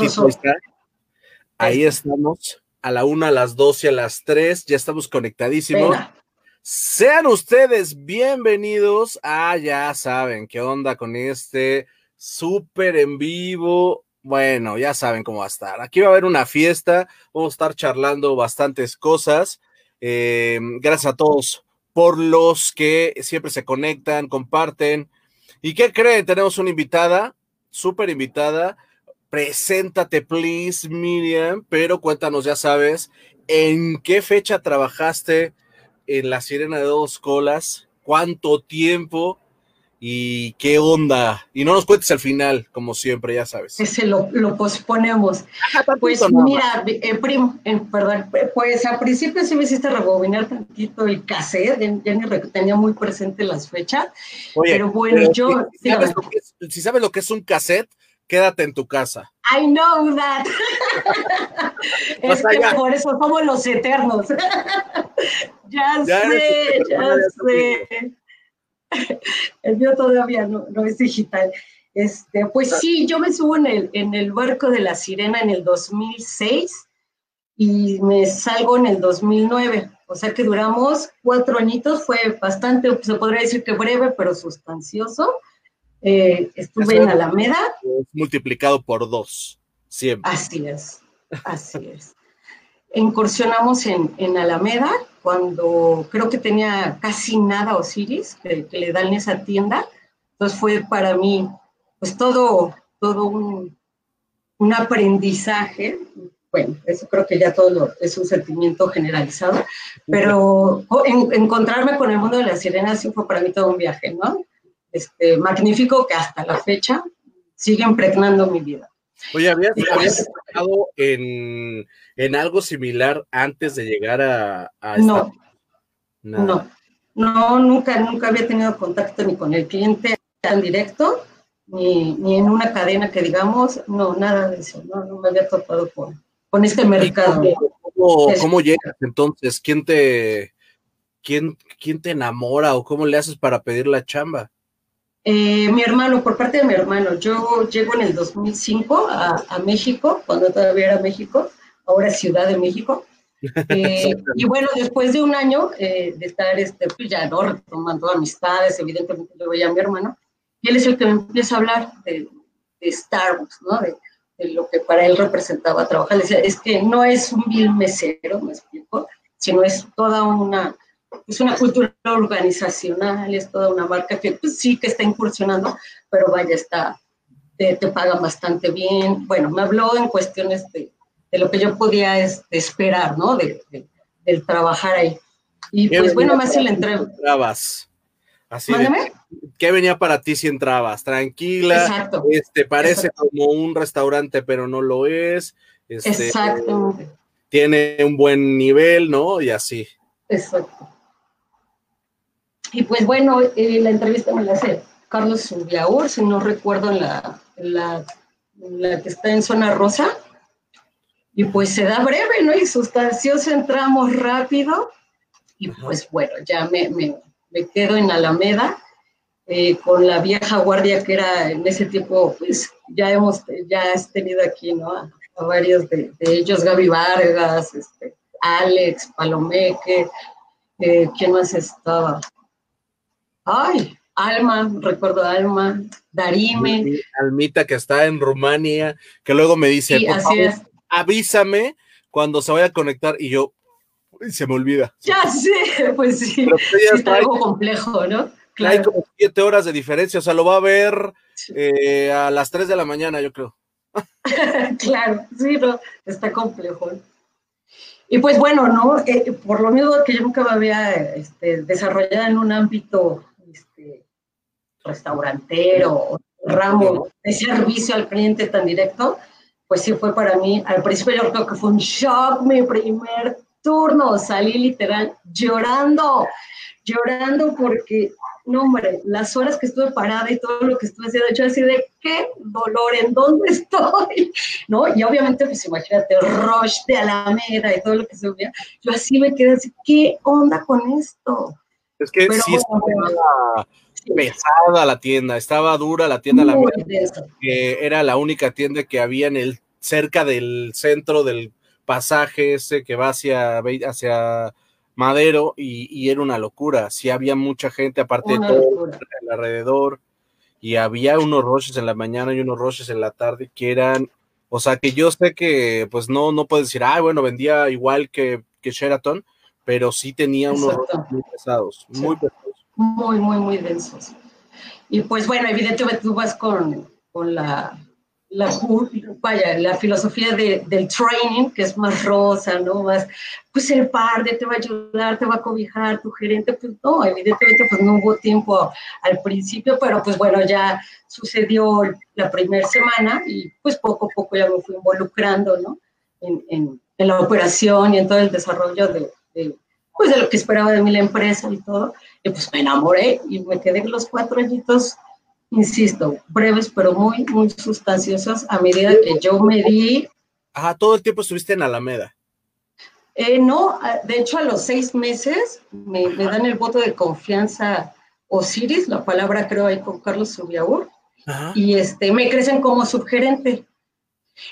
Está. Ahí estamos, a la una, a las dos y a las tres, ya estamos conectadísimos. Sean ustedes bienvenidos a, ya saben, qué onda con este súper en vivo. Bueno, ya saben cómo va a estar. Aquí va a haber una fiesta, vamos a estar charlando bastantes cosas. Eh, gracias a todos por los que siempre se conectan, comparten. ¿Y qué creen? Tenemos una invitada, súper invitada. Preséntate, please, Miriam, pero cuéntanos, ya sabes, ¿en qué fecha trabajaste en La Sirena de Dos Colas? ¿Cuánto tiempo? ¿Y qué onda? Y no nos cuentes al final, como siempre, ya sabes. Ese lo, lo posponemos. pues mira, eh, primo, eh, perdón, pues al principio sí me hiciste rebobinar tantito el cassette, ya, ni tenía muy presente las fechas, pero bueno, yo... Si sabes, si sabes, lo que es un cassette, quédate en tu casa. I know that. es que por eso somos los eternos. ya, sé, ya, sé. El mío todavía no, no, es digital. Este, pues sí, yo me subo en el, en el barco de la sirena en el 2006 y me salgo en el 2009. O sea que duramos cuatro añitos, fue bastante, se podría decir que breve, pero sustancioso. Eh, estuve en Alameda. Multiplicado por dos, siempre. Así es, así es. Incursionamos en, en, Alameda cuando creo que tenía casi nada Osiris que, le dan esa tienda. Entonces fue para mí, pues todo, todo un, un aprendizaje. Bueno, eso creo que ya todo es un sentimiento generalizado, pero encontrarme con el mundo de las sirenas sí fue para mí todo un viaje, ¿no? Este, magnífico que hasta la fecha sigue impregnando mi vida. Oye, ¿habías, trabajado en, en, algo similar antes de llegar a, no, no, no, nunca, nunca había tenido contacto ni con el cliente tan directo, ni, ni en una cadena que digamos, no, nada de eso, no, no me había topado con, con este mercado. ¿Cómo, cómo, llegas entonces? ¿Quién te, quién, ¿Quién te enamora o cómo le haces para pedir la chamba? Eh, mi hermano, por parte de mi hermano, yo llego en el 2005 a, México, cuando todavía era México, ahora Ciudad de México. Eh, y bueno, después de un año eh, de estar este, pues ya ¿no? retomando amistades, evidentemente le voy a mi hermano, y él es el que me empieza a hablar de, Starbucks, ¿no? De, de, lo que para él representaba trabajar. Le decía, es que no es un vil mesero, me explico, sino es toda una es una cultura organizacional, es toda una marca que pues, sí que está incursionando, pero vaya, está, te, te pagan bastante bien. Bueno, me habló en cuestiones de, de lo que yo podía es, esperar, ¿no? De, del trabajar ahí. Y pues bueno, hace la entrega. Entrabas. Así de, ¿Qué venía para ti si entrabas? Tranquila. Exacto. Este, parece como un restaurante, pero no lo es. Este, Exacto. Tiene un buen nivel, ¿no? Y así. Exacto. Y pues bueno, eh, la entrevista me la hace Carlos Subiaur, si no recuerdo, en la, la, que está en zona rosa. Y pues se da breve, ¿no? Y sustancioso, entramos rápido. Y pues bueno, ya me, me, me quedo en Alameda eh, con la vieja guardia que era en ese tiempo, pues ya hemos, ya has tenido aquí, ¿no? A, varios de, ellos, Gaby Vargas, este, Alex, Palomeque, eh, ¿quién más estaba? Ay, Alma, recuerdo Alma, Darime. Almita que está en Rumania, que luego me dice, avísame cuando se vaya a conectar y yo, se me olvida. Ya sé, pues sí, es algo complejo, ¿no? Claro. Hay como siete horas de diferencia, o sea, lo va a ver eh, a las tres de la mañana, yo creo. claro, sí, no, está complejo. Y pues bueno, ¿no? Eh, por lo mismo que yo nunca me había este, desarrollado en un ámbito este, restaurantero, ramo de servicio al cliente tan directo, pues sí fue para mí, al principio yo creo que fue un shock mi primer turno, salí literal llorando, llorando porque, no hombre, las horas que estuve parada y todo lo que estuve haciendo, yo así de, qué dolor, ¿en dónde estoy? ¿No? Y obviamente, pues imagínate, rush de Alameda y todo lo que se veía, yo así me quedé así, ¿qué onda con esto? Es que sí estaba pesada la tienda, estaba dura la tienda, la que era la única tienda que había en el cerca del centro del pasaje ese que va hacia, hacia Madero y, era una locura. Sí había mucha gente, aparte de todo alrededor, y había unos roches en la mañana y unos roches en la tarde que eran, o sea, que yo sé que pues no, no puedes decir, ah, bueno, vendía igual que, que Sheraton, pero sí tenía unos muy pesados, muy pesados. Muy, muy, muy densos. Y pues bueno, evidentemente tú vas con, con la la, vaya, la filosofía de, del training, que es más rosa, ¿no? Más, pues el padre te va a ayudar, te va a cobijar, tu gerente, pues no, evidentemente pues no hubo tiempo al principio, pero pues bueno, ya sucedió la primera semana y pues poco a poco ya me fui involucrando, ¿no? En, en, en la operación y en todo el desarrollo de, de, pues de lo que esperaba de mí la empresa y todo, y pues me enamoré y me quedé los cuatro añitos insisto, breves pero muy, muy sustanciosas a medida que yo me di. Ajá, todo el tiempo estuviste en Alameda. Eh, no, de hecho a los seis meses me, dan el voto de confianza Osiris, la palabra creo ahí con Carlos Subiaur, y este, me crecen como subgerente.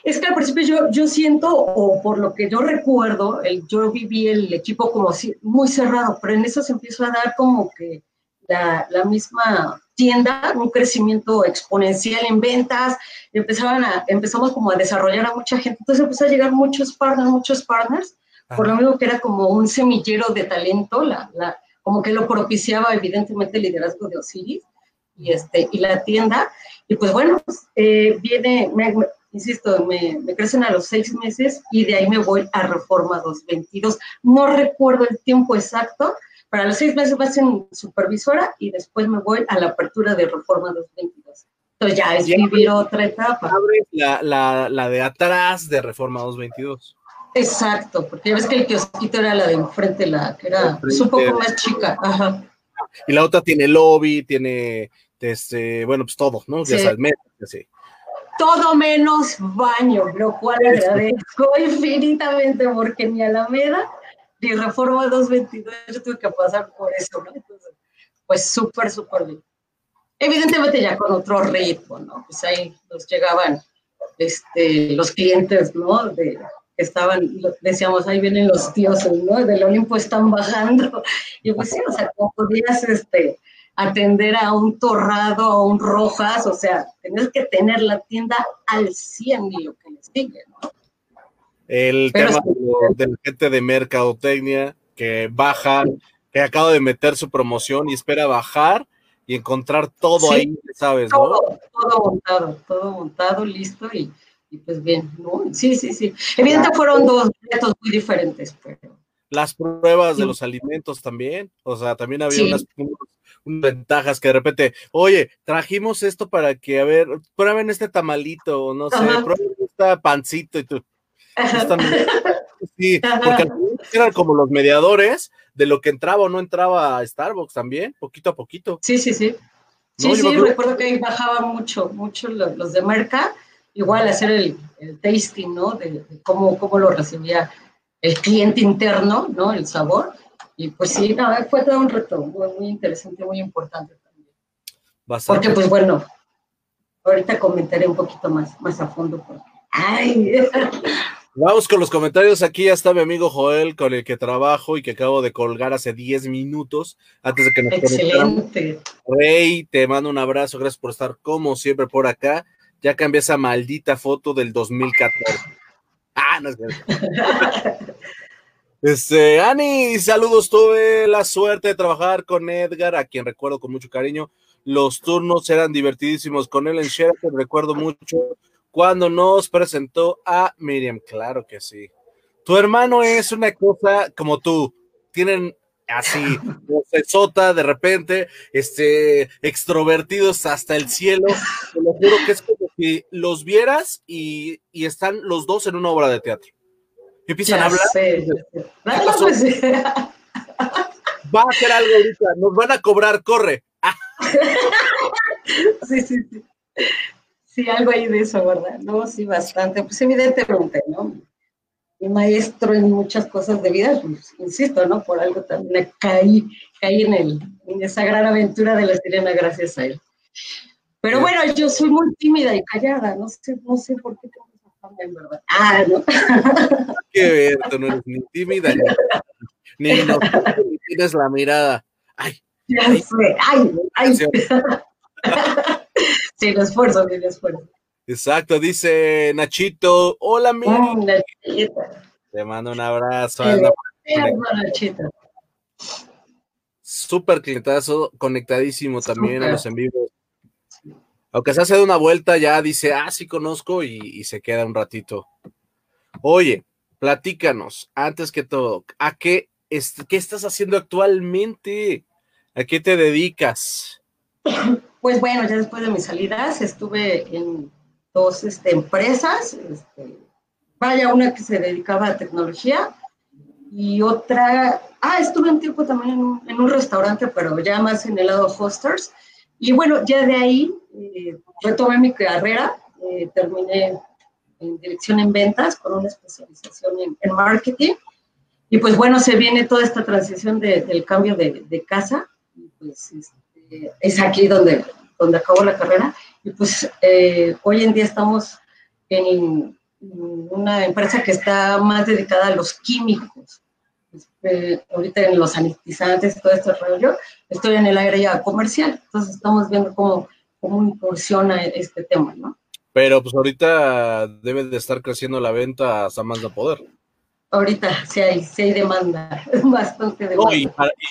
Es que al principio yo, yo siento, o por lo que yo recuerdo, el, yo viví el equipo como muy cerrado, pero en eso se empezó a dar como que la, la misma tienda, un crecimiento exponencial en ventas, empezaban a, empezamos como a desarrollar a mucha gente, entonces empezó a llegar muchos partners, muchos partners, por lo mismo que era como un semillero de talento, la, la, como que lo propiciaba evidentemente el liderazgo de Osiris y, este, y la tienda, y pues bueno, pues, eh, viene, insisto, me, me, crecen a los seis meses y de ahí me voy a Reforma 222. No recuerdo el tiempo exacto, para los seis meses vas en supervisora y después me voy a la apertura de Reforma 2022. Entonces ya es vivir otra etapa. La, la, la, de atrás de Reforma 222. Exacto, porque ya ves que el kiosquito era la de enfrente, la que era un poco más chica. Ajá. Y la otra tiene lobby, tiene, este, bueno, pues todo, ¿no? Ya sabes, sí. Todo menos baño, lo cual agradezco infinitamente porque mi Alameda y Reforma 222 yo tuve que pasar por eso, ¿no? Entonces, pues súper, súper bien. Evidentemente ya con otro ritmo, ¿no? Pues ahí nos llegaban este, los clientes, ¿no? De, estaban, decíamos, ahí vienen los dioses, ¿no? Del Olimpo están bajando. Y pues sí, o sea, como podías este, atender a un torrado, a un rojas, o sea, tenías que tener la tienda al 100 y lo que les sigue, ¿no? el tema de, la gente de mercadotecnia que baja, que acaba de meter su promoción y espera bajar y encontrar todo ahí, ¿sabes? Todo, todo montado, todo montado, listo y, pues bien, ¿no? Sí, sí, sí. Evidentemente fueron dos retos muy diferentes, pero... Las pruebas de los alimentos también, o sea, también había unas, ventajas que de repente, oye, trajimos esto para que, a ver, prueben este tamalito, no sé, prueben este pancito y tú, Sí, porque eran como los mediadores de lo que entraba o no entraba a Starbucks también, poquito a poquito. Sí, sí, sí. Sí, sí, recuerdo que ahí bajaban mucho, mucho los, de Merca, igual hacer el, tasting, ¿no? De, cómo, cómo lo recibía el cliente interno, ¿no? El sabor. Y pues sí, no, fue todo un reto muy, muy interesante, muy importante también. Porque pues bueno, ahorita comentaré un poquito más, más a fondo. Porque, ay, Vamos con los comentarios. Aquí ya está mi amigo Joel, con el que trabajo y que acabo de colgar hace 10 minutos antes de que nos Excelente. Rey, te mando un abrazo. Gracias por estar como siempre por acá. Ya cambié esa maldita foto del 2014. Ah, no es Este, Ani, saludos. Tuve la suerte de trabajar con Edgar, a quien recuerdo con mucho cariño. Los turnos eran divertidísimos con él en Sheraton. Recuerdo mucho cuando nos presentó a Miriam. Claro que sí. Tu hermano es una cosa como tú. Tienen así, sota de repente, este, extrovertidos hasta el cielo. Te lo juro que es como si los vieras y, están los dos en una obra de teatro. Y empiezan a hablar. Pues Va a hacer algo ahorita, nos van a cobrar, corre. sí, sí, sí. Sí, algo ahí de eso, ¿verdad? No, sí, bastante. Pues evidentemente, ¿no? Mi maestro en muchas cosas de vida, pues, insisto, ¿no? Por algo también caí, caí en, el, en esa gran aventura de la sirena gracias a él. Pero bueno, yo soy muy tímida y callada, no sé, no sé por qué tengo Ah, ¿no? Qué ver, tú no eres ni tímida ni, ni, no, tienes la mirada. Ay, ya ay, sé, ay, ay. sin esfuerzo, sin esfuerzo. Exacto, dice Nachito. Hola, mi. Mm, Te mando un abrazo. Súper clientazo, conectadísimo también a los en vivo. Aunque se hace de una vuelta, ya dice, ah, sí conozco y, se queda un ratito. Oye, platícanos, antes que todo, ¿a qué, qué estás haciendo actualmente? ¿A qué te dedicas? Pues bueno, ya después de mis salidas estuve en dos este, empresas, este, vaya, una que se dedicaba a tecnología y otra, ah, estuve un tiempo también en en un restaurante, pero ya más en el lado hosters. Y bueno, ya de ahí eh, retomé mi carrera, eh, terminé en dirección en ventas con una especialización en, marketing. Y pues bueno, se viene toda esta transición del cambio de, de casa. Y pues este, es aquí donde, donde acabo la carrera. Y pues eh, hoy en día estamos en, una empresa que está más dedicada a los químicos. Este, ahorita en los sanitizantes, todo este rollo, estoy en el área comercial. Entonces estamos viendo cómo cómo incursiona este tema, ¿no? Pero pues ahorita debe de estar creciendo la venta hasta más de poder. Ahorita sí hay, sí hay demanda, bastante demanda.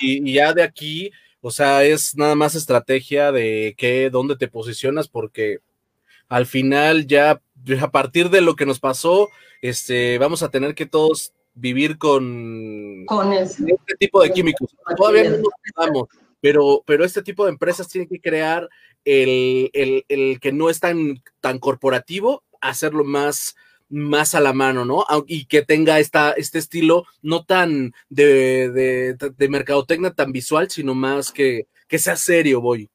y, ya de aquí, o sea, es nada más estrategia de qué, dónde te posicionas, porque al final ya a partir de lo que nos pasó, este, vamos a tener que todos vivir con, con este tipo de químicos. Todavía no nos pero, pero este tipo de empresas tienen que crear el, que no es tan, tan corporativo, hacerlo más, más a la mano, ¿no? Y que tenga esta, este estilo no tan de, de, de mercadotecnia tan visual, sino más que, que sea serio, voy.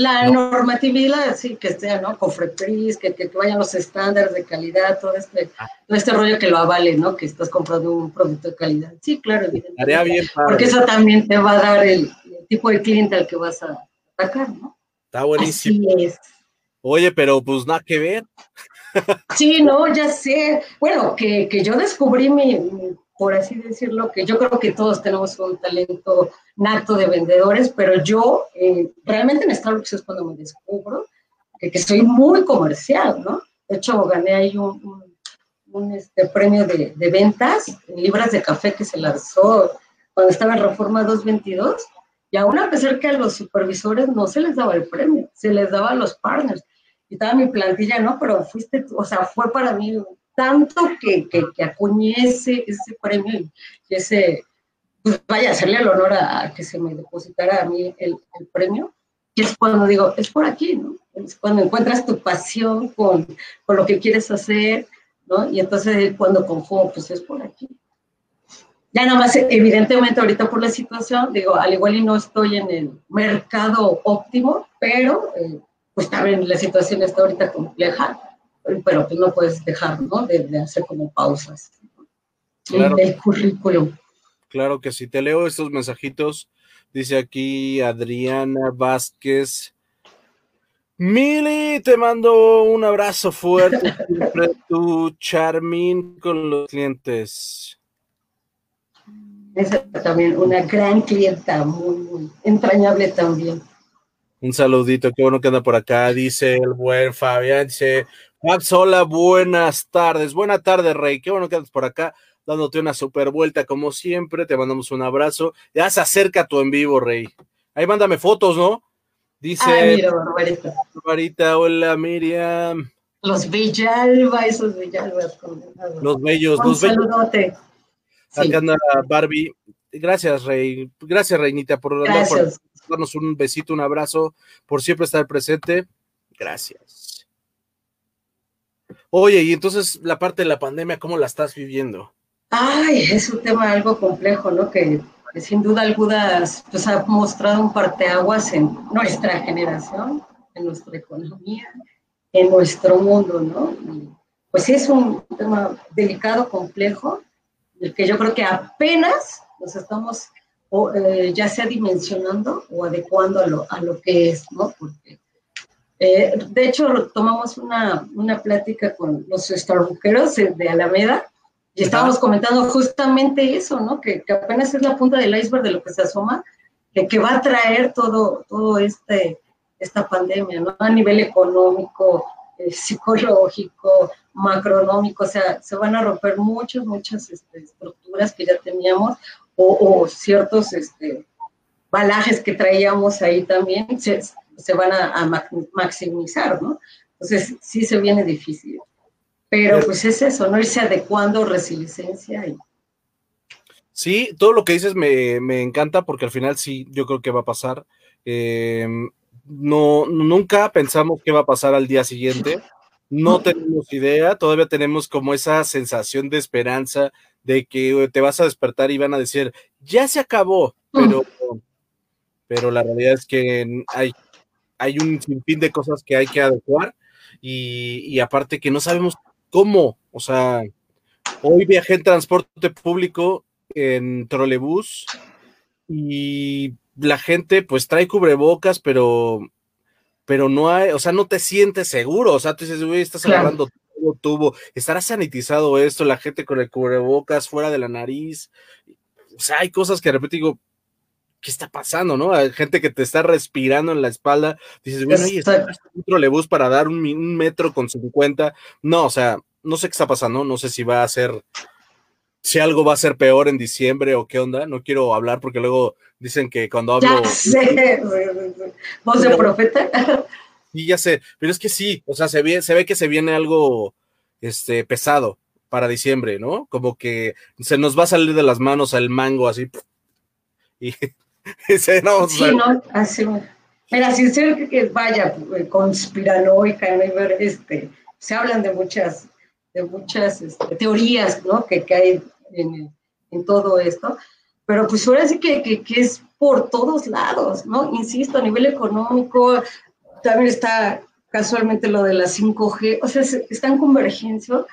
La normatividad, sí, que sea, ¿no? Cofrepris, que, que, vayan los estándares de calidad, todo este, ah. todo este rollo que lo avale, ¿no? Que estás comprando un producto de calidad. Sí, claro, evidentemente. bien, Porque eso también te va a dar el, tipo de cliente al que vas a atacar, ¿no? Está buenísimo. Así es. Oye, pero pues nada que ver. Sí, no, ya sé. Bueno, que, que yo descubrí mi, por así decirlo, que yo creo que todos tenemos un talento nato de vendedores, pero yo eh, realmente en Starbucks es cuando me descubro que, que, soy muy comercial, ¿no? De hecho, gané ahí un, un, este, premio de, de, ventas en libras de café que se lanzó cuando estaba en Reforma 222, y aún a pesar que a los supervisores no se les daba el premio, se les daba a los partners. Y estaba mi plantilla, ¿no? Pero fuiste, o sea, fue para mí tanto que, que, que acuñé ese, premio y ese, pues vaya, hacerle el honor a, que se me depositara a mí el, premio, y es cuando digo, es por aquí, ¿no? Es cuando encuentras tu pasión con, con lo que quieres hacer, ¿no? Y entonces cuando conjugo, pues es por aquí. Ya nada más, evidentemente ahorita por la situación, digo, al igual y no estoy en el mercado óptimo, pero eh, pues también la situación está ahorita compleja pero pues no puedes dejar, ¿no? De, hacer como pausas claro. el currículum. Claro que sí. Te leo estos mensajitos. Dice aquí Adriana Vázquez. Mili, te mando un abrazo fuerte. tu Charmin con los clientes. Esa también, una gran clienta, muy, muy entrañable también. Un saludito, qué bueno que anda por acá, dice el buen Fabián, dice, Max, hola, buenas tardes. Buena tarde, Rey. Qué bueno que andas por acá dándote una super vuelta como siempre. Te mandamos un abrazo. Ya se acerca tu en vivo, Rey. Ahí mándame fotos, ¿no? Dice Ay, mira, Barbarita. Barbarita, hola, Miriam. Los Villalba, esos Villalba. Los bellos, un los saludote. Acá anda Barbie. Gracias, Rey. Gracias, Reinita, por, por darnos un besito, un abrazo, por siempre estar presente. Gracias. Oye, y entonces la parte de la pandemia, ¿cómo la estás viviendo? Ay, es un tema algo complejo, ¿no? Que, sin duda alguna pues, ha mostrado un parteaguas en nuestra generación, en nuestra economía, en nuestro mundo, ¿no? pues sí es un tema delicado, complejo, el que yo creo que apenas nos estamos eh, ya sea dimensionando o adecuando a lo, a lo que es, ¿no? Porque Eh, de hecho, tomamos una, una plática con los Starbuckeros de Alameda y estábamos comentando justamente eso, ¿no? Que, que, apenas es la punta del iceberg de lo que se asoma, que, que va a traer todo, todo este, esta pandemia, ¿no? A nivel económico, eh, psicológico, macronómico, o sea, se van a romper muchas, muchas este, estructuras que ya teníamos o, ciertos este, balajes que traíamos ahí también se, se van a, maximizar, ¿no? Entonces, sí se viene difícil. Pero pues es eso, ¿no? Irse adecuando resiliencia y... Sí, todo lo que dices me, me, encanta porque al final sí, yo creo que va a pasar. Eh, no, nunca pensamos qué va a pasar al día siguiente. No tenemos idea, todavía tenemos como esa sensación de esperanza de que te vas a despertar y van a decir, ya se acabó, pero, pero la realidad es que hay, hay un sinfín de cosas que hay que adecuar y, y aparte que no sabemos cómo, o sea, hoy viajé en transporte público en trolebús y la gente pues trae cubrebocas, pero, pero no hay, o sea, no te sientes seguro, o sea, tú dices, güey, estás agarrando todo tubo, estará sanitizado esto, la gente con el cubrebocas fuera de la nariz, o sea, hay cosas que de repente digo, ¿qué está pasando, no? Hay gente que te está respirando en la espalda, dices, bueno, está un trolebús para dar un, un metro con cincuenta, no, o sea, no sé qué está pasando, no sé si va a ser si algo va a ser peor en diciembre o qué onda. No quiero hablar porque luego dicen que cuando hablo. Ya sé, voz de profeta. Sí, ya sé, pero es que sí, o sea, se ve, se ve que se viene algo este, pesado para diciembre, ¿no? Como que se nos va a salir de las manos el mango así. Y ese, no, sí, no, así. Mira, sin ser que vaya conspiranoica, este, se hablan de muchas de muchas este, teorías ¿no? que, que hay en, en, todo esto, pero pues ahora sí que, que, que, es por todos lados, ¿no? Insisto, a nivel económico, también está casualmente lo de la 5G, o sea, está en convergencia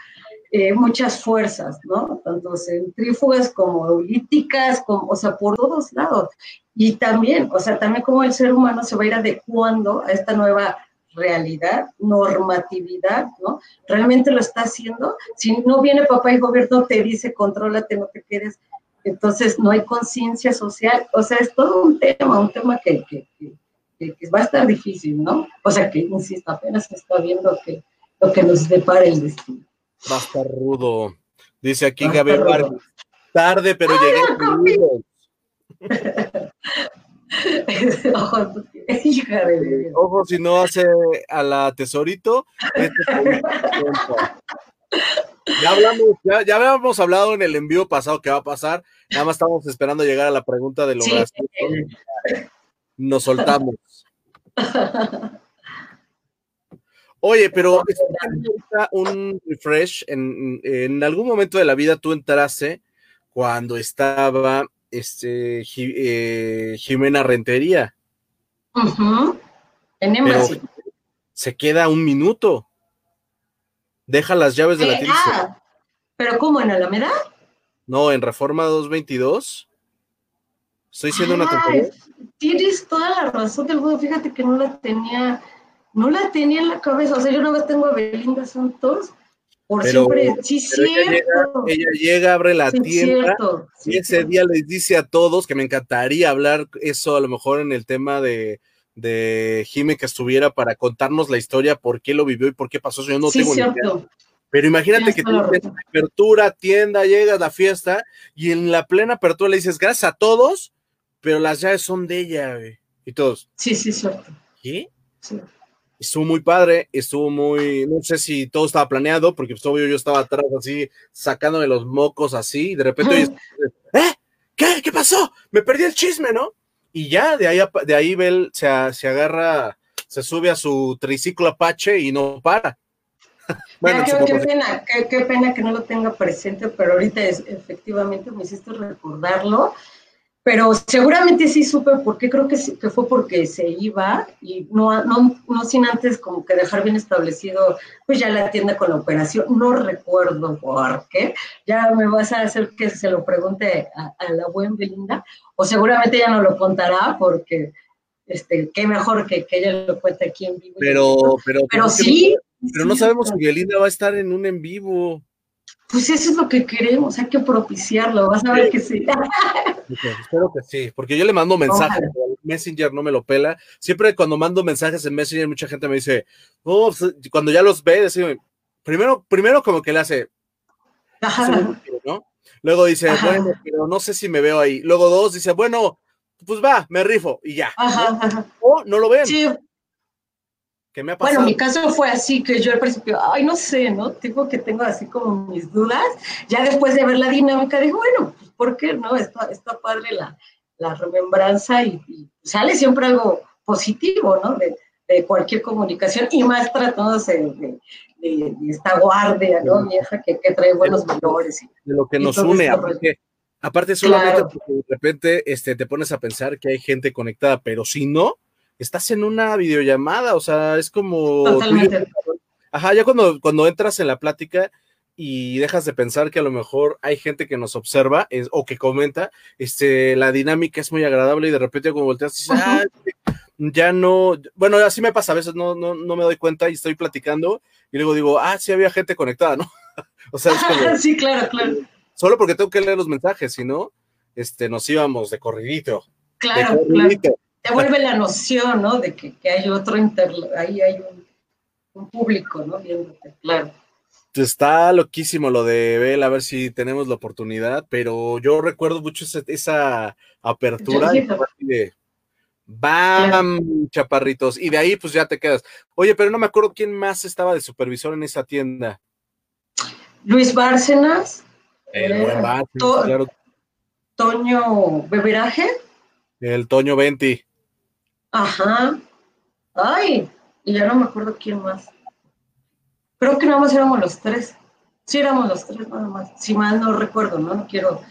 eh, muchas fuerzas, ¿no? Tanto centrífugas como políticas, como, o sea, por todos lados. Y también, o sea, también como el ser humano se va a ir adecuando a esta nueva realidad, normatividad, ¿no? Realmente lo está haciendo. Si no viene papá y gobierno te dice, contrólate, no te quedes, entonces no hay conciencia social. O sea, es todo un tema, un tema que, que, va a estar difícil, ¿no? O sea, que, insisto, apenas se está viendo que, lo que nos depara el destino. Va a estar rudo. Dice aquí Gabriel tarde, pero llegué. Ojo, si no hace a la tesorito. Este ya hablamos, ya, habíamos hablado en el envío pasado que va a pasar. Nada más estamos esperando llegar a la pregunta de lo Nos soltamos. Oye, pero un refresh. En, en algún momento de la vida tú entraste cuando estaba este, eh, Jimena Rentería. En Se queda un minuto. Deja las llaves de la eh, ah, ¿Pero cómo? ¿En Alameda? No, en Reforma 222. Estoy siendo una tontería. Tienes toda la razón del mundo. Fíjate que no la tenía, no la tenía en la cabeza. O sea, yo una vez tengo a Belinda Santos por siempre, sí, cierto. Ella llega, abre la tienda y ese día les dice a todos que me encantaría hablar eso a lo mejor en el tema de, de Jime que estuviera para contarnos la historia, por qué lo vivió y por qué pasó eso. Yo no tengo ni idea. Pero imagínate que tú tienes apertura, tienda, llegas a la fiesta y en la plena apertura le dices gracias a todos, pero las llaves son de ella, Y todos. Sí, sí, cierto. ¿Qué? Sí estuvo muy padre, estuvo muy, no sé si todo estaba planeado, porque pues, obvio yo estaba atrás así, sacándome los mocos así, y de repente, ¿eh? ¿Qué? ¿Qué pasó? Me perdí el chisme, ¿no? Y ya de ahí, de ahí Bel se, se agarra, se sube a su triciclo Apache y no para. bueno, qué, pena, qué, pena que no lo tenga presente, pero ahorita es, efectivamente me hiciste recordarlo pero seguramente sí supe por qué, creo que, que fue porque se iba y no, no, no sin antes como que dejar bien establecido, pues ya la tienda con la operación, no recuerdo por qué, ya me vas a hacer que se lo pregunte a, la buena Belinda, o seguramente ya no lo contará porque este, qué mejor que, que ella lo cuente aquí en vivo. Pero, pero, pero sí. pero no sabemos si Belinda va a estar en un en vivo. Pues eso es lo que queremos, hay que propiciarlo, vas a ver que sí. espero que sí, porque yo le mando mensajes, Messenger no me lo pela. Siempre cuando mando mensajes en Messenger, mucha gente me dice, oh, cuando ya los ve, decime, primero, primero como que le hace, ¿no? Luego dice, bueno, pero no sé si me veo ahí. Luego dos, dice, bueno, pues va, me rifo y ya. O no lo ven. Sí. ¿Qué me ha pasado? Bueno, mi caso fue así, que yo al principio, ay, no sé, ¿no? Tipo que tengo así como mis dudas. Ya después de ver la dinámica, digo, bueno, pues ¿por qué no? Está, está padre la, la remembranza y, sale siempre algo positivo, ¿no? De, de cualquier comunicación y más tratándose de, de, esta guardia, ¿no? Vieja que, que trae buenos valores. Y, de lo que nos une, aparte, aparte solamente porque de repente este, te pones a pensar que hay gente conectada, pero si no, estás en una videollamada, o sea, es como... Totalmente. Ajá, ya cuando, cuando entras en la plática y dejas de pensar que a lo mejor hay gente que nos observa o que comenta, este, la dinámica es muy agradable y de repente como volteas y dices, ah, ya no, bueno, así me pasa, a veces no, no, no me doy cuenta y estoy platicando y luego digo, ah, sí había gente conectada, ¿no? o sea, es como, sí, claro, claro. Solo porque tengo que leer los mensajes, si no, este, nos íbamos de corridito. Claro, claro. Te vuelve la noción, ¿no? De que, que hay otro inter, ahí hay un, un público, ¿no? Viéndote, claro. Está loquísimo lo de Bel, a ver si tenemos la oportunidad, pero yo recuerdo mucho esa, esa apertura de ¡Bam! Chaparritos. Y de ahí pues ya te quedas. Oye, pero no me acuerdo quién más estaba de supervisor en esa tienda. Luis Bárcenas. El eh, buen Bárcenas, claro. Toño Beberaje. El Toño Venti. Ajá. Ay, y ya no me acuerdo quién más. Creo que nada más éramos los tres. Sí, éramos los tres nada más. Si mal no recuerdo, ¿no? No quiero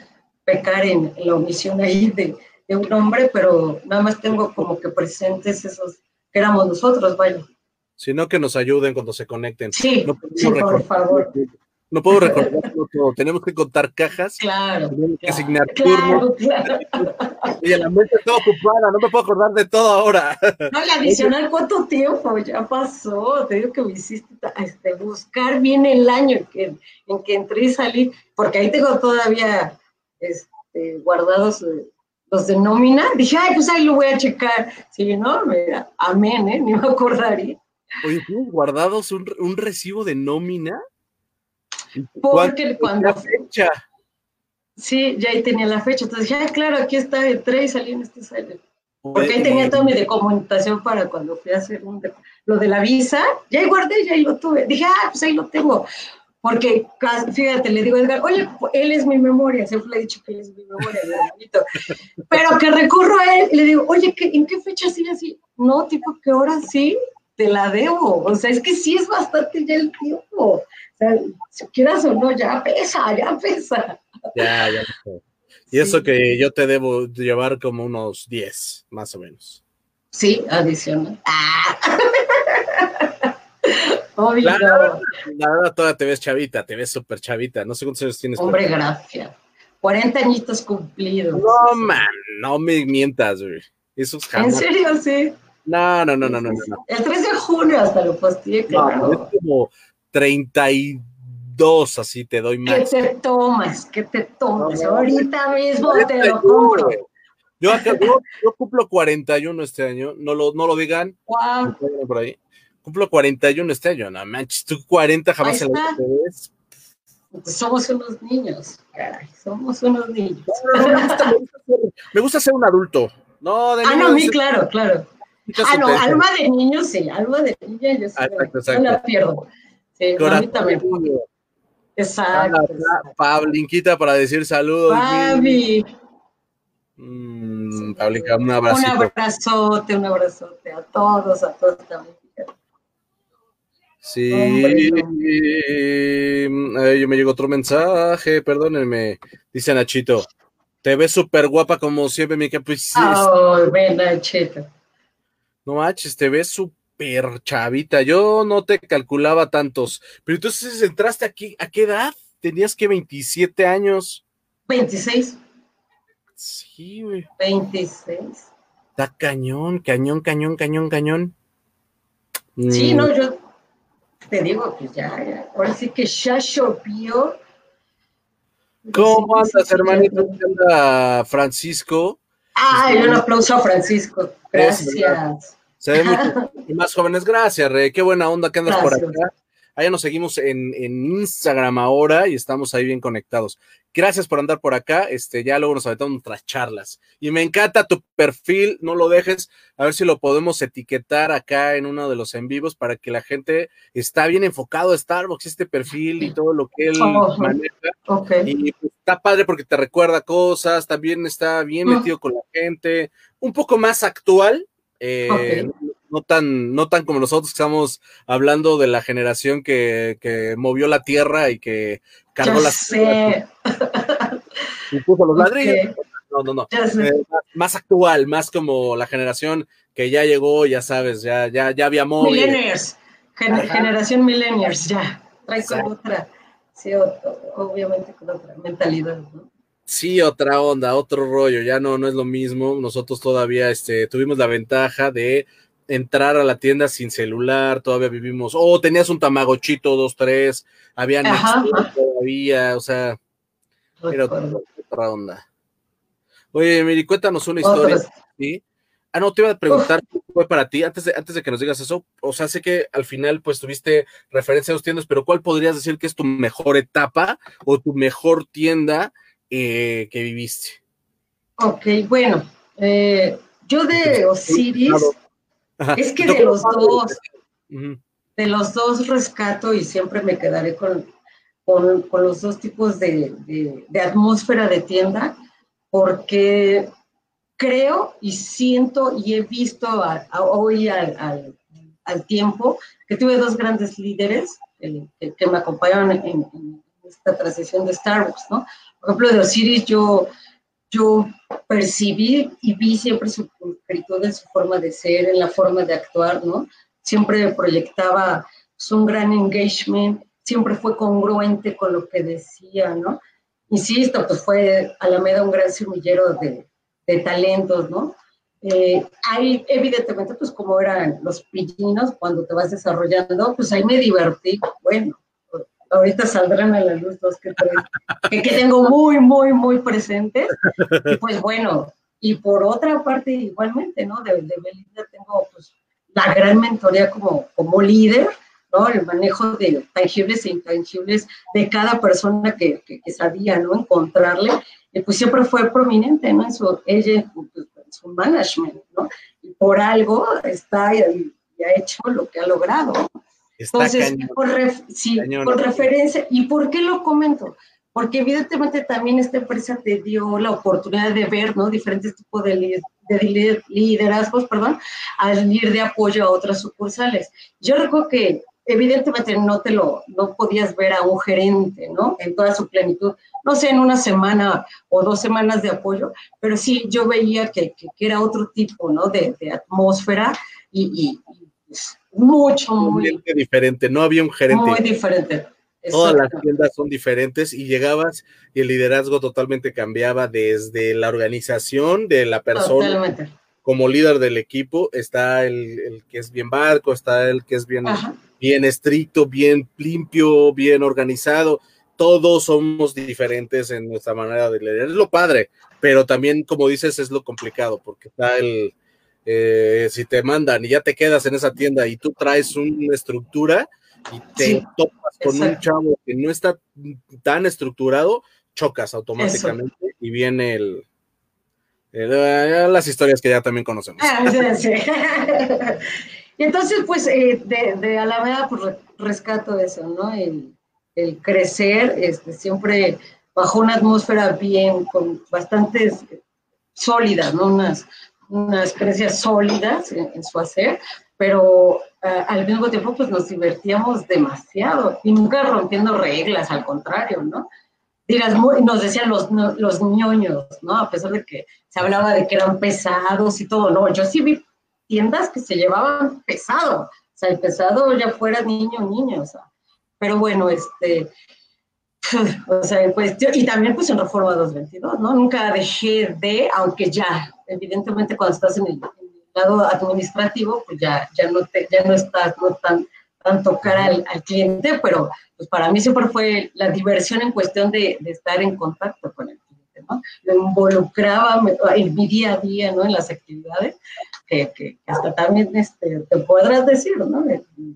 pecar en, la omisión ahí de, un nombre, pero nada más tengo como que presentes esos que éramos nosotros, vaya. Sino que nos ayuden cuando se conecten. Sí, sí por favor. No puedo recordarlo todo. Tenemos que contar cajas. Claro. Tenemos que asignar turnos. Y la mente está ocupada. No me puedo acordar de todo ahora. No, el adicional, ¿cuánto tiempo ya pasó? Te digo que me hiciste este, buscar bien el año en que, en que entré y salí, porque ahí tengo todavía este, guardados los de nómina. Dije, ay, pues ahí lo voy a checar. Sí, no, mira, amén, ¿eh? Ni me acordaría. Oye, ¿tienes guardados un, un recibo de nómina? Porque cuando... fecha? Sí, ya ahí tenía la fecha. Entonces dije, ah, claro, aquí está, entré y salí en este sale. Porque ahí tenía todo mi documentación para cuando fui a hacer lo de la visa. Ya ahí guardé, ya ahí lo tuve. Dije, ah, pues ahí lo tengo. Porque, fíjate, le digo a Edgar, oye, él es mi memoria, siempre le he dicho que él es mi memoria. Pero que recurro a él y le digo, oye, ¿en qué fecha sigue así? No, tipo, que ahora sí, te la debo. O sea, es que sí es bastante ya el tiempo sea, si quieras o no, ya pesa, ya pesa. Ya, ya. Y eso que yo te debo llevar como unos 10, más o menos. Sí, adicional. Ah. Obvio. La, la, verdad, toda te ves chavita, te ves súper chavita. No sé cuántos años tienes. Hombre, gracias. 40 añitos cumplidos. No, man, no me mientas, güey. Eso es jamás. ¿En serio, sí? No, no, no, no, no, no. El 3 de junio hasta lo posteé, claro. No, es como 32, así te doy más. ¿Qué te tomas? ¿Qué te tomas? Ahorita mismo te lo compro. Yo, yo, cumplo 41 este año, no lo, no lo digan. Wow. Por ahí. Cumplo 41 este año, no manches, tú 40 jamás se lo ves. Somos unos niños, caray, somos unos niños. me, gusta ser, un adulto. No, de ah, no, a mí, claro, Ah, no, alma de niño sí, alma de niña yo sí, ah, no la pierdo. Sí, también. Exacto. Pablinquita para decir saludos. Pabi. Mm, un abrazo. Un abrazote, un abrazote a todos, a todos también. Sí, yo me llegó otro mensaje, perdónenme, dice Nachito. Te ves súper guapa como siempre, mi pues, Oh, ven, Nachito. No manches, te ves súper super chavita. Yo no te calculaba tantos. Pero entonces entraste aquí, ¿a qué edad? Tenías que 27 años. 26. Sí, güey. 26. Está cañón, cañón, cañón, cañón, cañón. Sí, no, mm. yo te digo, pues ya, ya. ahora sí que ya llovió. ¿Cómo andas, hermanito? ¿Cómo anda Francisco? Ay, un aplauso a Francisco. Gracias. Se ve mucho más jóvenes. Gracias, Rey. Qué buena onda que andas por acá. Allá nos seguimos en, Instagram ahora y estamos ahí bien conectados. Gracias por andar por acá. Este, ya luego nos aventamos otras charlas. Y me encanta tu perfil, no lo dejes. A ver si lo podemos etiquetar acá en uno de los en vivos para que la gente está bien enfocado a Starbucks, este perfil y todo lo que él maneja. Y está padre porque te recuerda cosas, también está bien metido con la gente, un poco más actual. Eh, no tan, no tan como nosotros que estamos hablando de la generación que, movió la tierra y que cargó las y puso los ladrillos. No, no, no. Eh, más, actual, más como la generación que ya llegó, ya sabes, ya, ya, ya había móvil. Millennials, generación millennials, ya. Trae con otra, sí, obviamente con otra mentalidad, ¿no? Sí, otra onda, otro rollo, ya no, no es lo mismo. Nosotros todavía este, tuvimos la ventaja de entrar a la tienda sin celular, todavía vivimos, oh, tenías un tamagochito, dos, tres, había todavía, o sea, era otra, onda. Oye, Miri, cuéntanos una historia, ¿sí? Ah, no, te iba a preguntar, fue para ti, antes de, antes de que nos digas eso, o sea, sé que al final, pues, tuviste referencia a dos tiendas, pero ¿cuál podrías decir que es tu mejor etapa o tu mejor tienda eh, que viviste? Ok, bueno, eh, yo de Osiris es que de los dos, de los dos rescato y siempre me quedaré con, con, los dos tipos de, atmósfera de tienda, porque creo y siento y he visto hoy al, tiempo que tuve dos grandes líderes que, me acompañaron en, esta transición de Starbucks, ¿no? Por ejemplo, de Osiris yo yo percibí y vi siempre su concretud en su forma de ser, en la forma de actuar, ¿no? Siempre proyectaba pues, un gran engagement, siempre fue congruente con lo que decía, ¿no? Insisto, pues fue Alameda un gran semillero de, de talentos, ¿no? Eh, ahí, evidentemente, pues como eran los pillinos, cuando te vas desarrollando, pues ahí me divertí, bueno, ahorita saldrán a la luz dos que tres, que, tengo muy, muy, muy presentes. Y pues bueno, y por otra parte, igualmente, ¿no? De, de Belinda tengo pues la gran mentoría como, como líder, ¿no? El manejo de tangibles e intangibles de cada persona que, que, sabía, ¿no? Encontrarle, y pues siempre fue prominente, ¿no? En su, ella, pues, en su management, ¿no? Y por algo está y ha hecho lo que ha logrado, ¿no? Entonces, con, sí, con referencia, ¿y por qué lo comento? Porque evidentemente también esta empresa te dio la oportunidad de ver, ¿no? Diferentes tipos de, de liderazgos, perdón, al ir de apoyo a otras sucursales. Yo recuerdo que evidentemente no te lo, no podías ver a un gerente, ¿no? En toda su plenitud, no sé, en una semana o dos semanas de apoyo, pero sí, yo veía que, que, era otro tipo, ¿no? De, de atmósfera y, y mucho, muy diferente. No había un gerente. Muy diferente. Todas las tiendas son diferentes y llegabas y el liderazgo totalmente cambiaba desde la organización de la persona. Como líder del equipo está el, que es bien barco, está el que es bien, bien estricto, bien limpio, bien organizado. Todos somos diferentes en nuestra manera de liderar. Es lo padre, pero también, como dices, es lo complicado porque está el, eh, si te mandan y ya te quedas en esa tienda y tú traes una estructura y te topas con un chavo que no está tan estructurado, chocas automáticamente y viene el, eh, las historias que ya también conocemos. Ah, y entonces, pues, eh, de, de, Alameda, pues rescato eso, ¿no? El, el, crecer, este, siempre bajo una atmósfera bien, con bastantes sólidas, ¿no? Unas, unas creencias sólidas en, su hacer, pero eh, al mismo tiempo pues nos divertíamos demasiado y nunca rompiendo reglas, al contrario, ¿no? Dirás, nos decían los, los ñoños, ¿no? A pesar de que se hablaba de que eran pesados y todo, no, yo sí vi tiendas que se llevaban pesado, o sea, el pesado ya fuera niño o niño, o sea, pero bueno, este, o sea, pues, y también pues en Reforma 222, ¿no? Nunca dejé de, aunque ya, evidentemente cuando estás en el, lado administrativo, pues ya, ya, no, te, ya no estás no tan, tan tocar al, al, cliente, pero pues para mí siempre fue la diversión en cuestión de, de estar en contacto con el cliente, ¿no? Lo involucraba en mi día a día, ¿no? En las actividades, que, que hasta también este, te podrás decir, ¿no?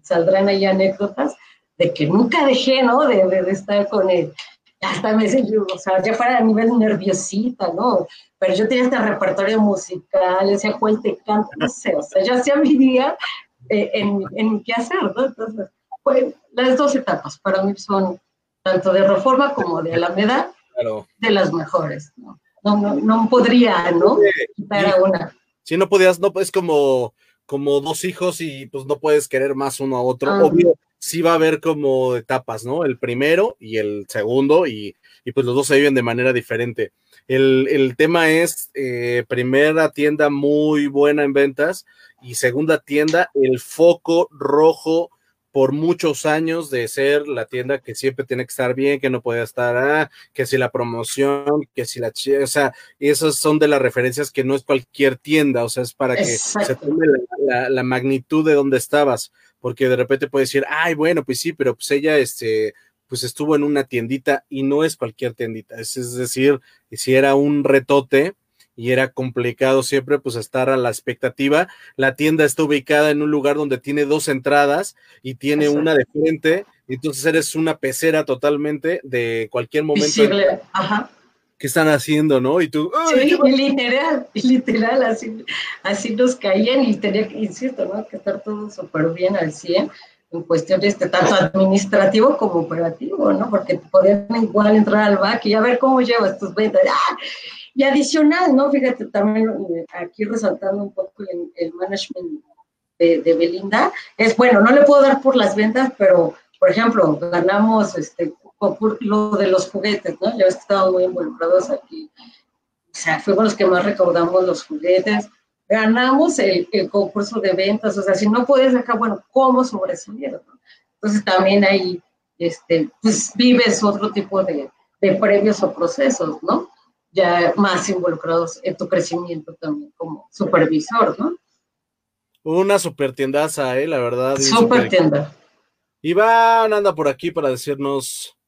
Saldrán ahí anécdotas de que nunca dejé, ¿no? De, de, estar con él. Hasta me yo, o sea, ya para a nivel nerviosita, ¿no? Pero yo tenía este repertorio musical, ese cuál te canta, no sé, o sea, yo hacía mi día eh, en, en qué hacer, ¿no? Entonces, pues, las dos etapas para mí son tanto de Reforma como de Alameda, de las mejores, ¿no? No, no, no podría, ¿no? Quitar a una. Si no podías, no, es como, como dos hijos y pues no puedes querer más uno a otro. Ah. Obvio, sí va a haber como etapas, ¿no? El primero y el segundo, y, y pues los dos se viven de manera diferente. El, el tema es eh, primera tienda muy buena en ventas y segunda tienda, el foco rojo por muchos años de ser la tienda que siempre tiene que estar bien, que no puede estar, ah, que si la promoción, que si la, o sea, esas son de las referencias que no es cualquier tienda, o sea, es para que se tome la, la magnitud de donde estabas porque de repente puede decir, ay, bueno, pues sí, pero pues ella, este, pues estuvo en una tiendita y no es cualquier tiendita, es, es decir, si era un retote y era complicado siempre pues estar a la expectativa, la tienda está ubicada en un lugar donde tiene dos entradas y tiene una de frente, entonces eres una pecera totalmente de cualquier momento. Ajá qué están haciendo, ¿no? Y tú, sí, literal, literal, así, así nos caían y tenía que, insisto, ¿no? Que estar todo súper bien al 100 en cuestión de este, tanto administrativo como operativo, ¿no? Porque podían igual entrar al back y a ver cómo llevas tus ventas. ¡Ah! Y adicional, ¿no? Fíjate, también eh, aquí resaltando un poco el, el management de, de, Belinda, es bueno, no le puedo dar por las ventas, pero, por ejemplo, ganamos este, lo de los juguetes, ¿no? Ya ves que muy involucrados aquí. O sea, fuimos los que más recaudamos los juguetes. Ganamos el, el concurso de ventas. O sea, si no puedes acá, bueno, ¿cómo sobresalieron? ¿no? Entonces también ahí, este, pues vives otro tipo de, de premios o procesos, ¿no? Ya más involucrados en tu crecimiento también como supervisor, ¿no? Una super tiendaza, ¿eh? La verdad. Super tienda. Iván anda por aquí para decirnos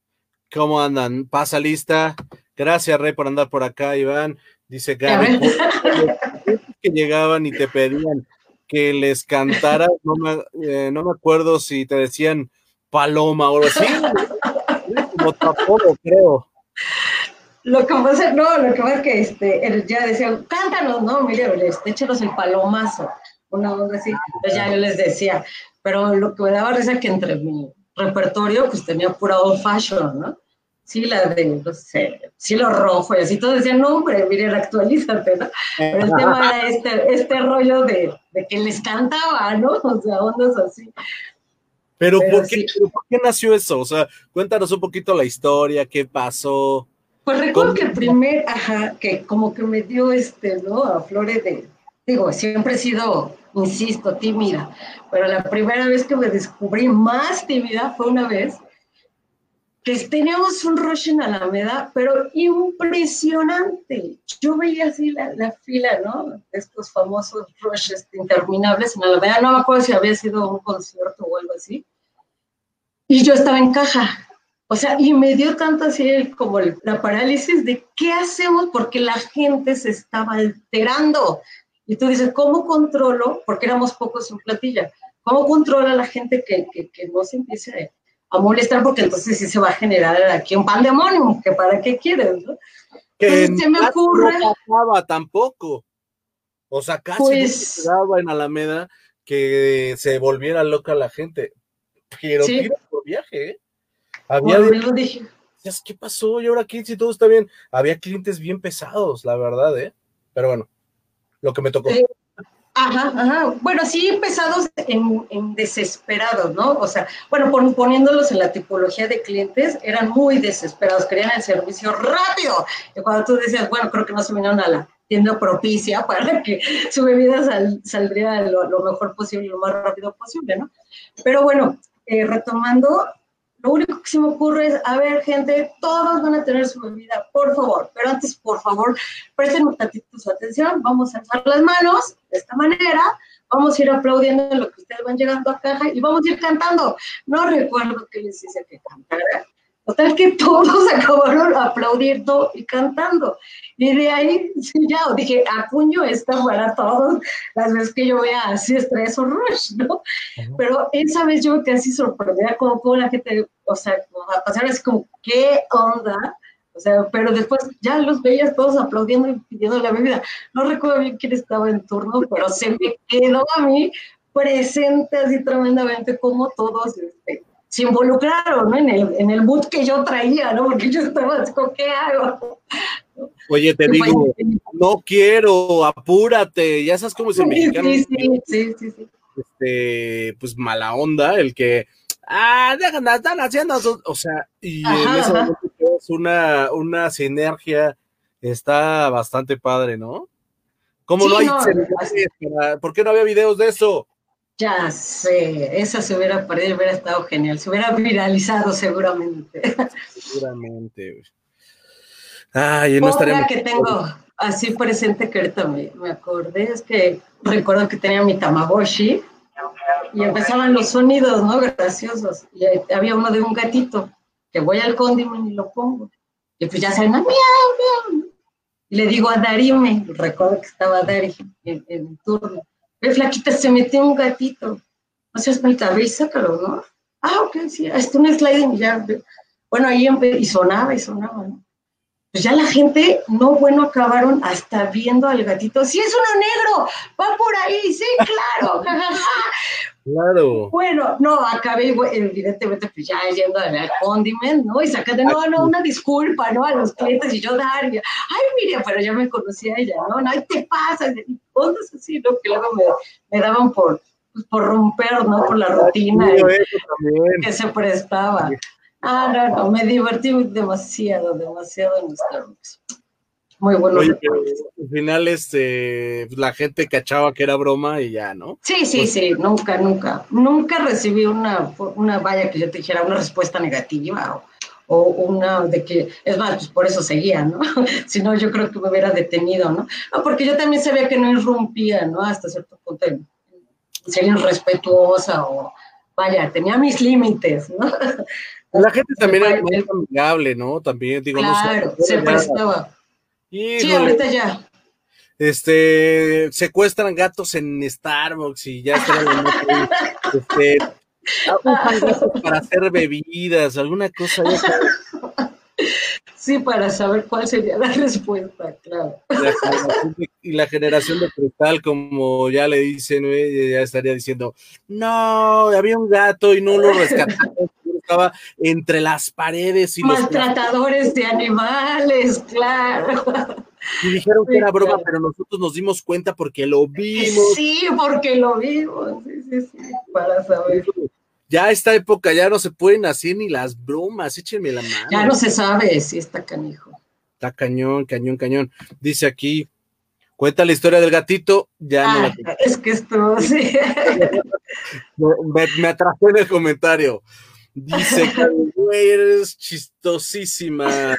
¿Cómo andan? Pasa lista. Gracias, Rey, por andar por acá, Iván. Dice Gaby, que llegaban y te pedían que les cantara, no me, eh, no me acuerdo si te decían paloma o algo así, como tampoco creo. Lo que pasa, no, lo que pasa es que este, ya decían, cántanos, no, mire, este, échenos el palomazo, una onda así, entonces ya yo les decía, pero lo que me daba risa es que entre mí repertorio, pues tenía pura old fashion, ¿no? Sí, la de, no sé, sí, lo rojo y así, todos decían, no, hombre, miren, actualízate, ¿no? Pero el tema era este, este rollo de, de que les cantaba, ¿no? O sea, ondas así. Pero, ¿por, qué, ¿por qué nació eso? O sea, cuéntanos un poquito la historia, qué pasó. Pues recuerdo que el primer, ajá, que como que me dio este, ¿no? A Flores de, digo, siempre he sido insisto, tímida. Pero la primera vez que me descubrí más tímida fue una vez que teníamos un rush en Alameda, pero impresionante. Yo veía así la, fila, ¿no? Estos famosos rushes interminables en Alameda. No me acuerdo si había sido un concierto o algo así. Y yo estaba en caja. O sea, y me dio tanto así como la parálisis de qué hacemos porque la gente se estaba alterando. Y tú dices, ¿cómo controlo? Porque éramos pocos en platilla. ¿Cómo controla a la gente que, que, que, no se empiece a molestar? Porque entonces sí se va a generar aquí un pandemonio, que para qué quieres, ¿no? Que se me ocurre. No pasaba tampoco. O sea, casi pues, no en Alameda que se volviera loca la gente. Pero sí. por viaje, ¿eh? Había. Bueno, dije. ¿Qué pasó? Y ahora aquí si todo está bien. Había clientes bien pesados, la verdad, ¿eh? Pero bueno lo que me tocó. ajá, ajá. Bueno, sí, pesados en, en, desesperados, ¿no? O sea, bueno, poniéndolos en la tipología de clientes, eran muy desesperados, querían el servicio rápido. Y cuando tú decías, bueno, creo que no se vinieron a la tienda propicia para que su bebida saldría lo, lo, mejor posible, lo más rápido posible, ¿no? Pero bueno, eh, retomando, lo único que se me ocurre es, a ver, gente, todos van a tener su bebida, por favor, pero antes, por favor, presten un tantito su atención, vamos a alzar las manos de esta manera, vamos a ir aplaudiendo en lo que ustedes van llegando a caja y vamos a ir cantando. No recuerdo que les hice que cantara, Total que todos acabaron aplaudiendo y cantando. Y de ahí, sí, ya dije, a puño está para todos las veces que yo vea así estrés o rush, ¿no? Pero esa vez yo así sorprendida como, como la gente, o sea, a pasar así como, ¿qué onda? O sea, pero después ya los veías todos aplaudiendo y pidiendo la bebida. No recuerdo bien quién estaba en turno, pero se me quedó a mí presente así tremendamente como todos este, se involucraron ¿no? en, el, en el mood que yo traía, ¿no? Porque yo estaba ¿qué hago? Oye, te digo, no quiero, apúrate, ya sabes cómo es el mexicano. Sí, sí, sí, sí, sí. Este, pues mala onda, el que, ah, dejan, están haciendo, o sea, y en ese momento es una, una sinergia, está bastante padre, ¿no? ¿Cómo no hay no, ¿Por qué no había videos de eso? Ya sé, esa se hubiera perdido, hubiera estado genial, se hubiera viralizado seguramente. Seguramente. Ay, no Otra que tengo así presente que ahorita me, me, acordé es que recuerdo que tenía mi Tamagotchi y empezaban los sonidos, ¿no? Graciosos. Y había uno de un gatito que voy al condiment y lo pongo. Y pues ya saben, miau, miau. Y le digo a Darime, recuerdo que estaba Dari en, en el turno Ve, flaquita, se metió un gatito. No seas malita, ve y ¿no? Ah, ok, sí, está un sliding ya. Bueno, ahí y sonaba y sonaba, ¿no? Pues ya la gente, no bueno, acabaron hasta viendo al gatito. ¡Sí, es uno negro! ¡Va por ahí! ¡Sí, claro! Claro. Bueno, no, acabé, evidentemente, pues ya yendo al condiment, ¿no? Y sacando, no, no, una disculpa, ¿no? A los clientes y yo Daria, ay, mire, pero ya me conocía ella, ¿no? No, te pasa, cosas así, ¿no? Que luego me, me daban por, pues, por romper, ¿no? Por la rutina que se prestaba. Ah, no, no, me divertí demasiado, demasiado en Starbucks. Muy bueno. Oye, al final este, la gente cachaba que era broma y ya, ¿no? Sí, sí, pues, sí, nunca, nunca. Nunca recibí una, una vaya que yo te dijera una respuesta negativa o, o una de que, es más, pues por eso seguía, ¿no? si no, yo creo que me hubiera detenido, ¿no? no porque yo también sabía que no irrumpía, ¿no? Hasta cierto punto, sería irrespetuosa o, vaya, tenía mis límites, ¿no? La gente también era muy amigable, ¿no? También, digo, claro, se prestaba sí, ahorita ya. Este, secuestran gatos en Starbucks y ya están este, para hacer bebidas, alguna cosa. Sí, para saber cuál sería la respuesta, claro. y la generación de cristal, como ya le dicen, ya estaría diciendo, no, había un gato y no lo rescatamos entre las paredes y maltratadores de animales, claro. Y dijeron que era broma, pero nosotros nos dimos cuenta porque lo vimos. Sí, porque lo vimos, sí, sí, sí, para saber. Ya esta época ya no se pueden hacer ni las bromas, échenme la mano. Ya no se sabe si está canijo. Está cañón, cañón, cañón. Dice aquí, cuenta la historia del gatito, ya no la ah, Es que esto, sí. me, me atrapé en el comentario. Dice que eres chistosísima.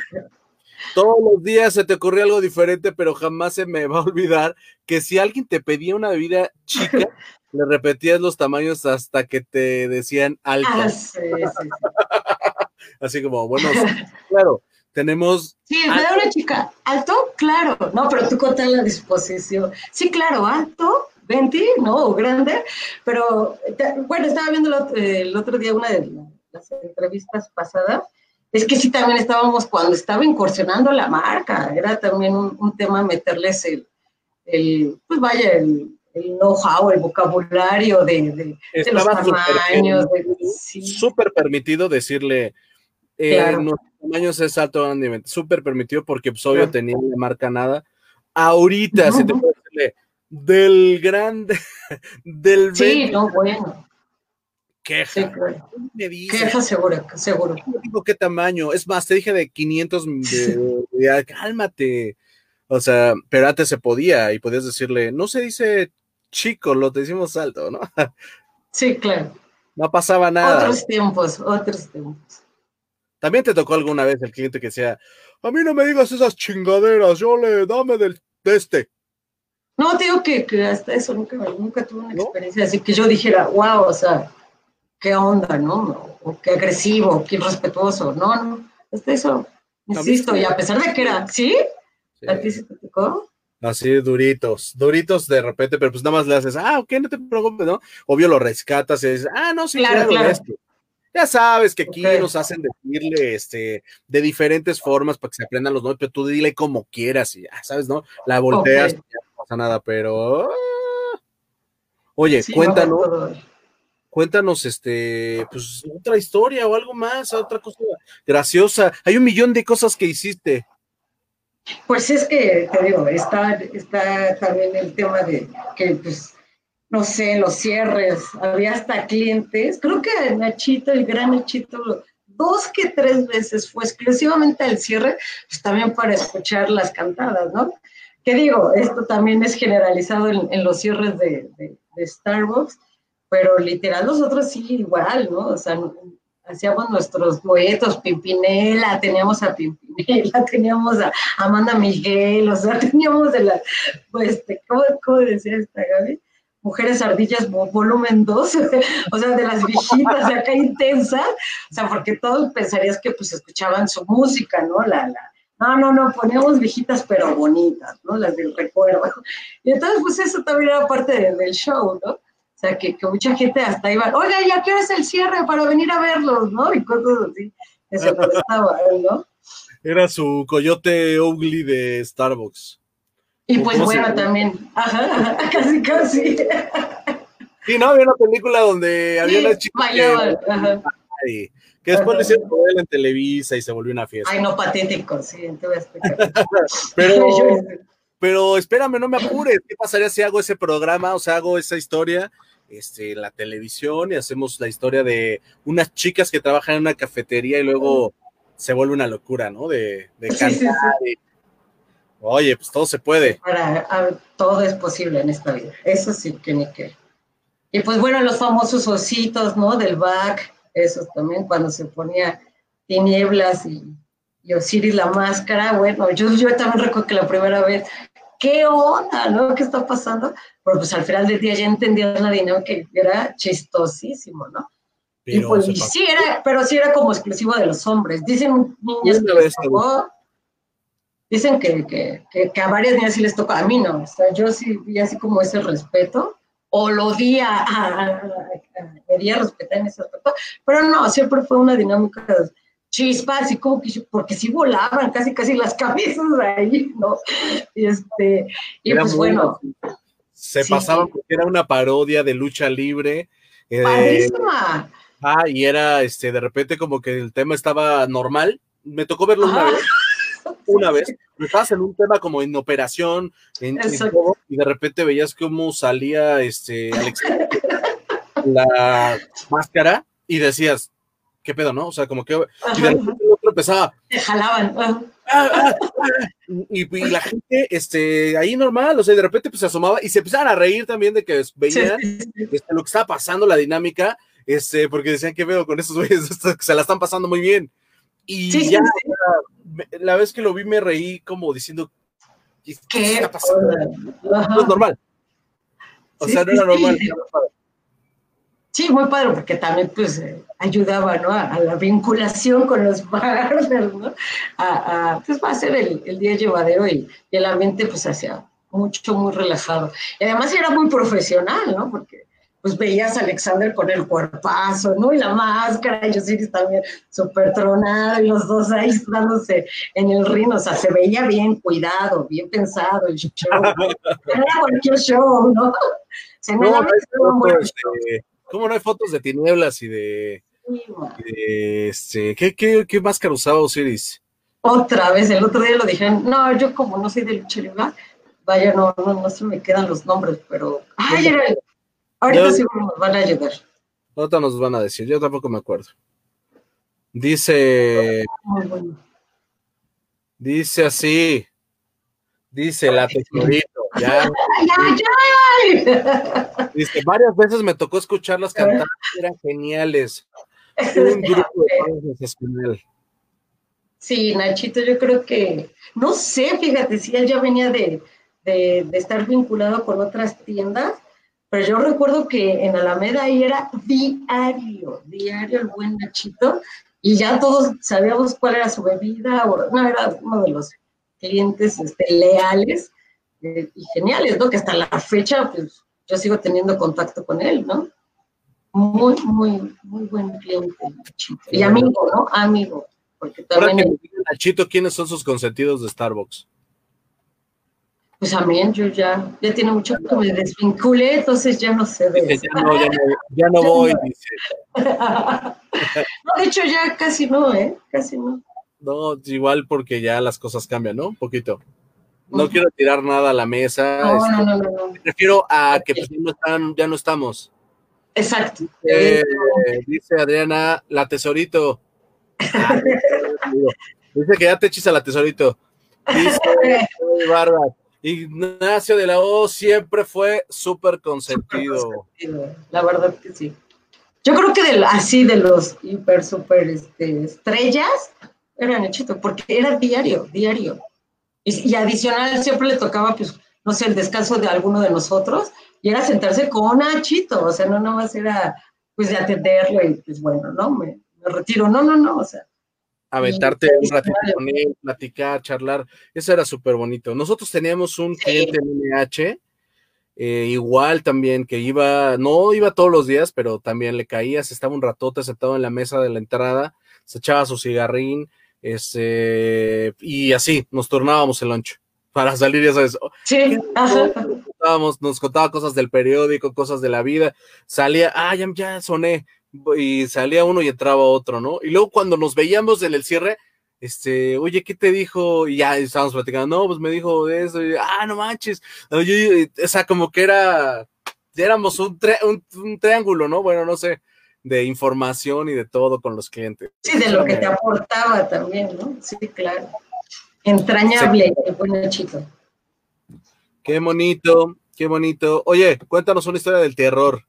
Todos los días se te ocurre algo diferente, pero jamás se me va a olvidar que si alguien te pedía una bebida chica, le repetías los tamaños hasta que te decían alta. Ah, Así como, bueno, claro, tenemos. Sí, me da una chica. ¿Alto? Claro. No, pero tú contas la disposición. Sí, claro, alto, 20, ¿no? grande. Pero, bueno, estaba viendo el otro día una de las entrevistas pasadas, es que sí también estábamos cuando estaba incursionando la marca, era también un, tema meterles el, el, pues vaya, el, el know-how, el vocabulario de, de, los tamaños. Súper permitido decirle, eh, los tamaños es alto súper permitido porque pues obvio tenía la marca nada. Ahorita, se te puede decirle, del grande, del... Sí, no, bueno queja. me Queja seguro, seguro. digo qué tamaño. Es más, te dije de 500, de, cálmate. O sea, pero antes se podía y podías decirle, no se dice chico, lo decimos alto, ¿no? Sí, claro. No pasaba nada. Otros tiempos, otros tiempos. También te tocó alguna vez el cliente que decía, a mí no me digas esas chingaderas, yo le dame del, de este. No, te digo que, hasta eso nunca, nunca tuve una experiencia así que yo dijera, wow, o sea, qué onda, ¿no? O qué agresivo, qué irrespetuoso. No, no, hasta eso, insisto, y a pesar de que era, ¿sí? ¿A ti se te tocó? Así, duritos, duritos de repente, pero pues nada más le haces, ah, ok, no te preocupes, ¿no? Obvio lo rescatas y dices, ah, no, sí, claro, claro. Ya sabes que aquí nos hacen decirle este, de diferentes formas para que se aprendan los nombres, pero tú dile como quieras y ya sabes, ¿no? La volteas, ya no pasa nada, pero. Ah. Oye, cuéntanos. Cuéntanos, este, pues otra historia o algo más, otra cosa graciosa. Hay un millón de cosas que hiciste. Pues es que, te digo, está, está también el tema de que, pues, no sé, los cierres, había hasta clientes, creo que Nachito, el gran Nachito, dos que tres veces fue exclusivamente al cierre, pues también para escuchar las cantadas, ¿no? Que digo, esto también es generalizado en, los cierres de, Starbucks, pero literal nosotros sí igual, ¿no? O sea, hacíamos nuestros duetos, Pimpinela, teníamos a Pimpinela, teníamos a Amanda Miguel, o sea, teníamos de la, pues, ¿cómo, cómo decía esta Gaby? Mujeres Ardillas volumen 2, o sea, de las viejitas de acá intensa, o sea, porque todos pensarías que pues escuchaban su música, ¿no? La, la, no, no, no, poníamos viejitas pero bonitas, ¿no? Las del recuerdo. Y entonces, pues eso también era parte del show, ¿no? O sea, que, que, mucha gente hasta iba, oiga, ¿ya qué hora es el cierre para venir a verlos, no? Y cosas así, que se estaba, ¿no? Era su coyote ugly de Starbucks. Y pues bueno, también, ajá, casi, casi. Sí, no, había una película donde había una chica que, que, después le hicieron él en Televisa y se volvió una fiesta. Ay, no, patético, sí, te voy a explicar. pero, pero espérame, no me apures, ¿qué pasaría si hago ese programa, o sea, hago esa historia este, en la televisión y hacemos la historia de unas chicas que trabajan en una cafetería y luego se vuelve una locura, ¿no? De, de cantar sí, Oye, pues todo se puede. Para, todo es posible en esta vida. Eso sí que ni qué. Y pues bueno, los famosos ositos, ¿no? Del back, esos también, cuando se ponía tinieblas y, y Osiris la máscara. Bueno, yo, yo también recuerdo que la primera vez, ¿qué onda, no? ¿Qué está pasando? Pero pues al final del día ya entendías la dinámica que era chistosísimo, ¿no? y pues sí era, pero sí era como exclusivo de los hombres. Dicen niñas que dicen que, a varias niñas sí les toca, a mí no, o sea, yo sí vi así como ese respeto, o lo di a, a, respetar en ese aspecto, pero no, siempre fue una dinámica chispa, así como que, porque sí volaban casi, casi las cabezas ahí, ¿no? Y, este, y pues bueno. Se pasaba porque era una parodia de lucha libre. Eh, ah, y era, este, de repente como que el tema estaba normal, me tocó verlo una vez una vez, estabas en un tema como en operación, en, y de repente veías cómo salía este Alex, la máscara y decías, ¿qué pedo, no? O sea, como que y de repente el otro empezaba. Te jalaban. Ah, ah, ah, y, la gente, este, ahí normal, o sea, de repente pues se asomaba y se empezaban a reír también de que veían este, lo que estaba pasando, la dinámica, este, porque decían que veo con esos güeyes, se la están pasando muy bien. Y ya la vez que lo vi me reí como diciendo, ¿qué, está pasando? No es normal. O sea, no era normal. Sí, muy padre, porque también pues eh, ayudaba, ¿no? A, la vinculación con los partners, ¿no? A, a, pues va a ser el, el día llevadero y, y, el ambiente pues hacía mucho, muy relajado. Y además era muy profesional, ¿no? Porque pues veías a Alexander con el cuerpazo, ¿no? Y la máscara, y Osiris también súper tronado, y los dos ahí dándose en el ring, o sea, se veía bien cuidado, bien pensado el show. Era cualquier show, ¿no? Se me no, ¿Cómo no hay fotos de tinieblas y de... este, ¿qué, qué, qué máscara usaba Osiris? Otra vez, el otro día lo dijeron, no, yo como no soy de lucha vaya, no, no, no se me quedan los nombres, pero... ¡Ay, era el Ahorita sí nos van a ayudar. Ahorita nos van a decir, yo tampoco me acuerdo. Dice. Dice así. Dice la tesorito, ya. ya, ya. Dice, varias veces me tocó escucharlas cantar, eran geniales. Un grupo de Sí, Nachito, yo creo que, no sé, fíjate, si él ya venía de, de, estar vinculado con otras tiendas, pero yo recuerdo que en Alameda ahí era diario, diario el buen Nachito, y ya todos sabíamos cuál era su bebida, o, no, era uno de los clientes este, leales eh, y geniales, ¿no? Que hasta la fecha, pues yo sigo teniendo contacto con él, ¿no? Muy, muy, muy buen cliente, Nachito. Y amigo, ¿no? Amigo. Porque también. Nachito, ¿quiénes son sus consentidos de Starbucks? Pues también yo ya, ya tiene mucho que me desvinculé, entonces ya no sé de eso. Ya no, ya no, voy, dice. no, de hecho ya casi no, ¿eh? Casi no. No, igual porque ya las cosas cambian, ¿no? Un poquito. No quiero tirar nada a la mesa. No, no, no, no, Me refiero a que pues, ya, no están, ya no estamos. Exacto. Eh, dice Adriana, la tesorito. dice que ya te a la tesorito. Dice Barba, Ignacio de la O siempre fue súper consentido. La verdad que sí. Yo creo que de, así de los hiper, super este, estrellas, era Nachito, porque era diario, diario. Y, adicional siempre le tocaba, pues, no sé, el descanso de alguno de nosotros, y era sentarse con Nachito, o sea, no nomás era, pues, de atenderlo y, pues, bueno, no, me, me retiro, no, no, no, o sea, aventarte un ratito con él, platicar, charlar, eso era súper bonito. Nosotros teníamos un cliente en NH, eh, igual también, que iba, no iba todos los días, pero también le caía, se estaba un ratote sentado en la mesa de la entrada, se echaba su cigarrín, este, y así, nos tornábamos el lunch para salir, ya sabes. Sí, Nos contaba cosas del periódico, cosas de la vida, salía, ah, ya, ya soné, y salía uno y entraba otro, ¿no? Y luego cuando nos veíamos en el cierre, este, oye, ¿qué te dijo? Y ya estábamos platicando, no, pues me dijo eso, ah, no manches, o sea, como que era, éramos un, un, triángulo, ¿no? Bueno, no sé, de información y de todo con los clientes. Sí, de lo que te aportaba también, ¿no? Sí, claro. Entrañable, qué buen chico. Qué bonito, qué bonito. Oye, cuéntanos una historia del terror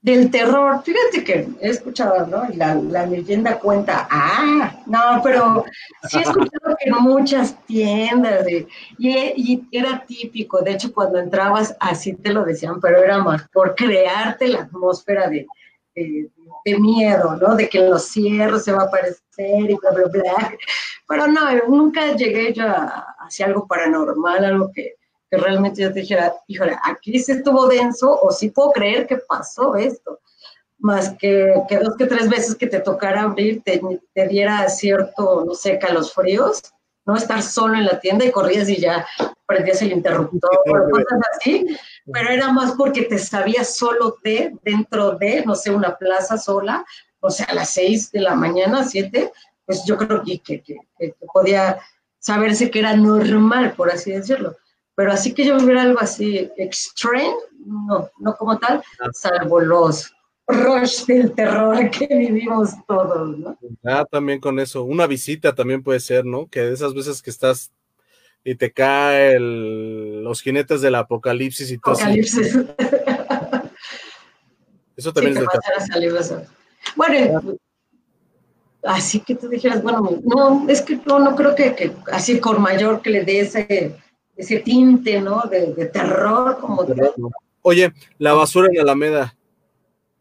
del terror. Fíjate que he escuchado, ¿no? La, la leyenda cuenta, ah, no, pero sí he escuchado que en muchas tiendas, y, y, era típico, de hecho cuando entrabas así te lo decían, pero era más por crearte la atmósfera de, de, miedo, ¿no? De que los cierros se va a aparecer y bla, bla, bla. Pero no, nunca llegué yo hacia algo paranormal, algo que que realmente yo te dijera, híjole, aquí se estuvo denso o sí puedo creer que pasó esto, más que, que dos que tres veces que te tocara abrir te, te diera cierto, no sé, fríos, no estar solo en la tienda y corrías y ya prendías el interruptor o cosas así, pero era más porque te sabías solo de, dentro de, no sé, una plaza sola, o sea, a las seis de la mañana, siete, pues yo creo que, que, que, que podía saberse que era normal, por así decirlo. Pero así que yo viviera algo así extreme, no, no como tal, salvo los rush del terror que vivimos todos, ¿no? Ah, también con eso, una visita también puede ser, ¿no? Que de esas veces que estás y te cae los jinetes del apocalipsis y todo. Apocalipsis. Eso también es de Bueno, así que tú dijeras, bueno, no, es que no, no creo que, que así con mayor que le dé ese ese tinte, ¿no? De, terror como tal. Oye, la basura en Alameda.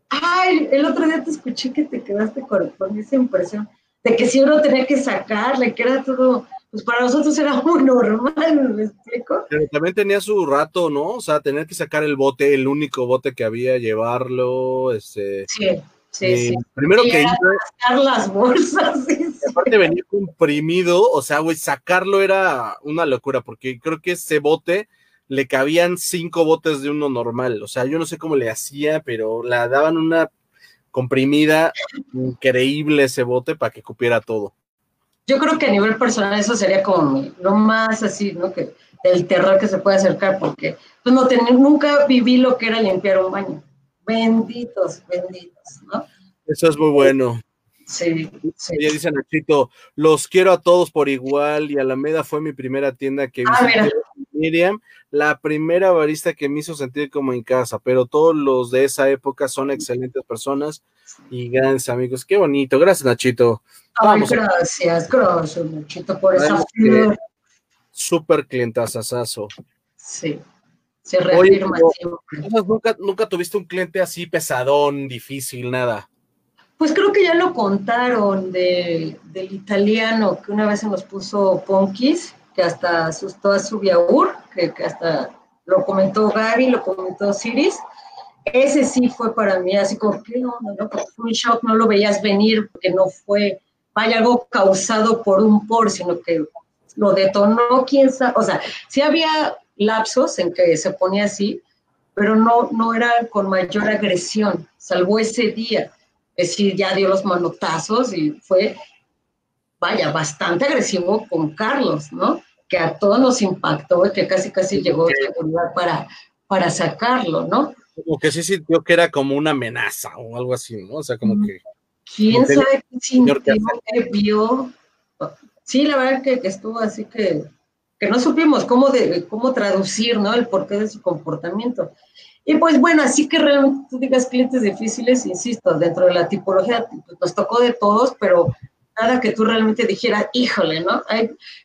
Ay, el otro día te escuché que te quedaste con, esa impresión de que si uno tenía que sacarle, que era todo, pues para nosotros era muy normal, ¿me explico? Pero también tenía su rato, ¿no? O sea, tener que sacar el bote, el único bote que había, llevarlo, este... Sí. Sí, sí. Primero que hice, las bolsas. aparte venía comprimido, o sea, güey, sacarlo era una locura, porque creo que ese bote le cabían cinco botes de uno normal. O sea, yo no sé cómo le hacía, pero la daban una comprimida increíble ese bote para que cupiera todo. Yo creo que a nivel personal eso sería como lo más así, ¿no? Que el terror que se puede acercar, porque pues no nunca viví lo que era limpiar un baño benditos, benditos, ¿no? Eso es muy bueno. Sí, sí. Ella dice Nachito, los quiero a todos por igual y Alameda fue mi primera tienda que Ah, visité. Miriam, la primera barista que me hizo sentir como en casa, pero todos los de esa época son excelentes personas y grandes amigos. Qué bonito, gracias Nachito. Ay, gracias, gracias, Nachito, por esa. Súper clientazazazo. Sí, se reafirma ¿Nunca, nunca tuviste un cliente así pesadón, difícil, nada. Pues creo que ya lo contaron de, del italiano que una vez se nos puso Ponkis, que hasta asustó a su Biaur, que, que hasta lo comentó Gaby, lo comentó Siris. Ese sí fue para mí así como, ¿qué onda? No? Porque fue un shock, no lo veías venir, porque no fue, vaya, algo causado por un por, sino que lo detonó, quién sabe. O sea, sí había lapsos en que se ponía así, pero no, no era con mayor agresión, salvo ese día. Es decir, ya dio los manotazos y fue, vaya, bastante agresivo con Carlos, ¿no? Que a todos nos impactó y que casi, casi llegó seguridad para, para sacarlo, ¿no? Como que sí sintió que era como una amenaza o algo así, ¿no? O sea, como que. ¿Quién Como sabe qué sintió, qué vio? Sí, la verdad que, que estuvo así que, que no supimos cómo, de, cómo traducir, ¿no? El porqué de su comportamiento. Y pues bueno, así que realmente tú digas clientes difíciles, insisto, dentro de la tipología pues, nos tocó de todos, pero nada que tú realmente dijeras, híjole, ¿no?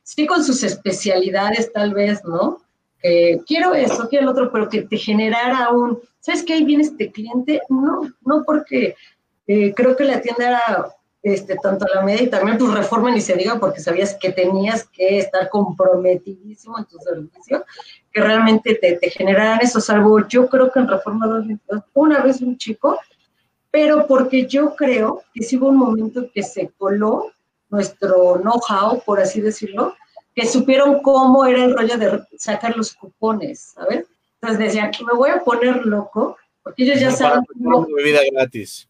Sí con sus especialidades tal vez, ¿no? Que quiero esto, quiero el otro, pero que te generara un, ¿sabes qué? Ahí viene este cliente. No, no porque eh, creo que la tienda era este, tanto la media y también tu reforma ni se diga porque sabías que tenías que estar comprometidísimo en tu servicio, que realmente te, te generaran eso, salvo yo creo que en Reforma 222, una vez un chico, pero porque yo creo que sí hubo un momento que se coló nuestro know-how, por así decirlo, que supieron cómo era el rollo de sacar los cupones, ¿sabes? Entonces decían, me voy a poner loco, porque ellos ya saben cómo, bebida gratis.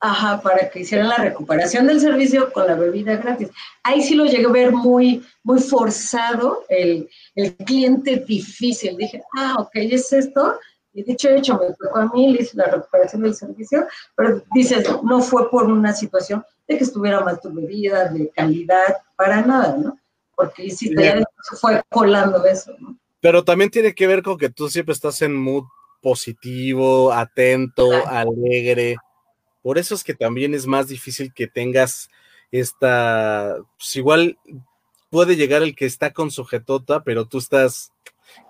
Ajá, para que hicieran la recuperación del servicio con la bebida gratis. Ahí sí lo llegué a ver muy, muy forzado, el, el cliente difícil. Dije, ah, ok, es esto. Y dicho hecho, me tocó a mí, le hice la recuperación del servicio, pero dices, no fue por una situación de que estuviera mal tu bebida, de calidad, para nada, ¿no? Porque después se fue colando eso, ¿no? Pero también tiene que ver con que tú siempre estás en mood positivo, atento, alegre. Por eso es que también es más difícil que tengas esta, pues igual puede llegar el que está con sujetota, pero tú estás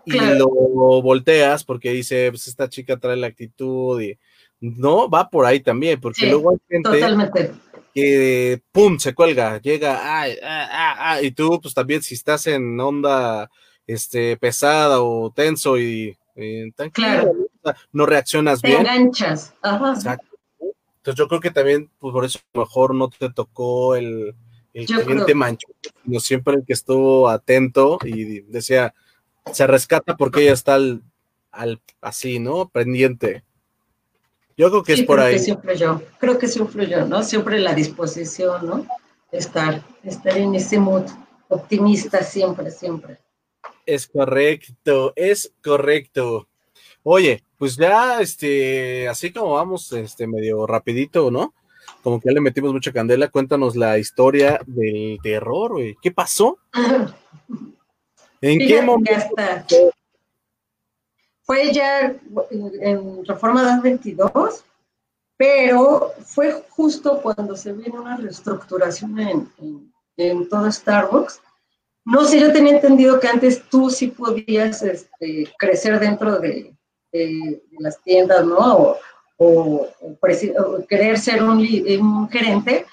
y Claro. lo volteas porque dice, pues esta chica trae la actitud y no, va por ahí también, porque Sí, luego hay gente Totalmente. que pum, se cuelga, llega, ay, ah, ah, ah, y tú pues también si estás en onda este pesada o tenso y eh, tranquilo, Claro. ¿no? Reaccionas Te bien. enganchas. Ajá. Exacto. Entonces yo creo que también, pues por eso a lo mejor no te tocó el, el Yo cliente creo. manchón, sino siempre el que estuvo atento y decía, se rescata porque ella está al, al- así, ¿no? Pendiente. Yo creo que Sí, es por creo ahí. Que sí influyó. Creo que sí influyó, ¿no? Siempre la disposición, ¿no? Estar, estar en ese mood optimista siempre, siempre. Es correcto, es correcto. Oye, pues ya, este, así como vamos, este, medio rapidito, ¿no? Como que ya le metimos mucha candela, cuéntanos la historia del terror, güey. ¿Qué pasó? ¿En qué Fíjate momento? fue ya en Reforma 222, pero fue justo cuando se vino una reestructuración en, en, en todo Starbucks. No sé, yo tenía entendido que antes tú sí podías este, crecer dentro de, de, de, las tiendas, ¿no? O, o, o querer ser un, un gerente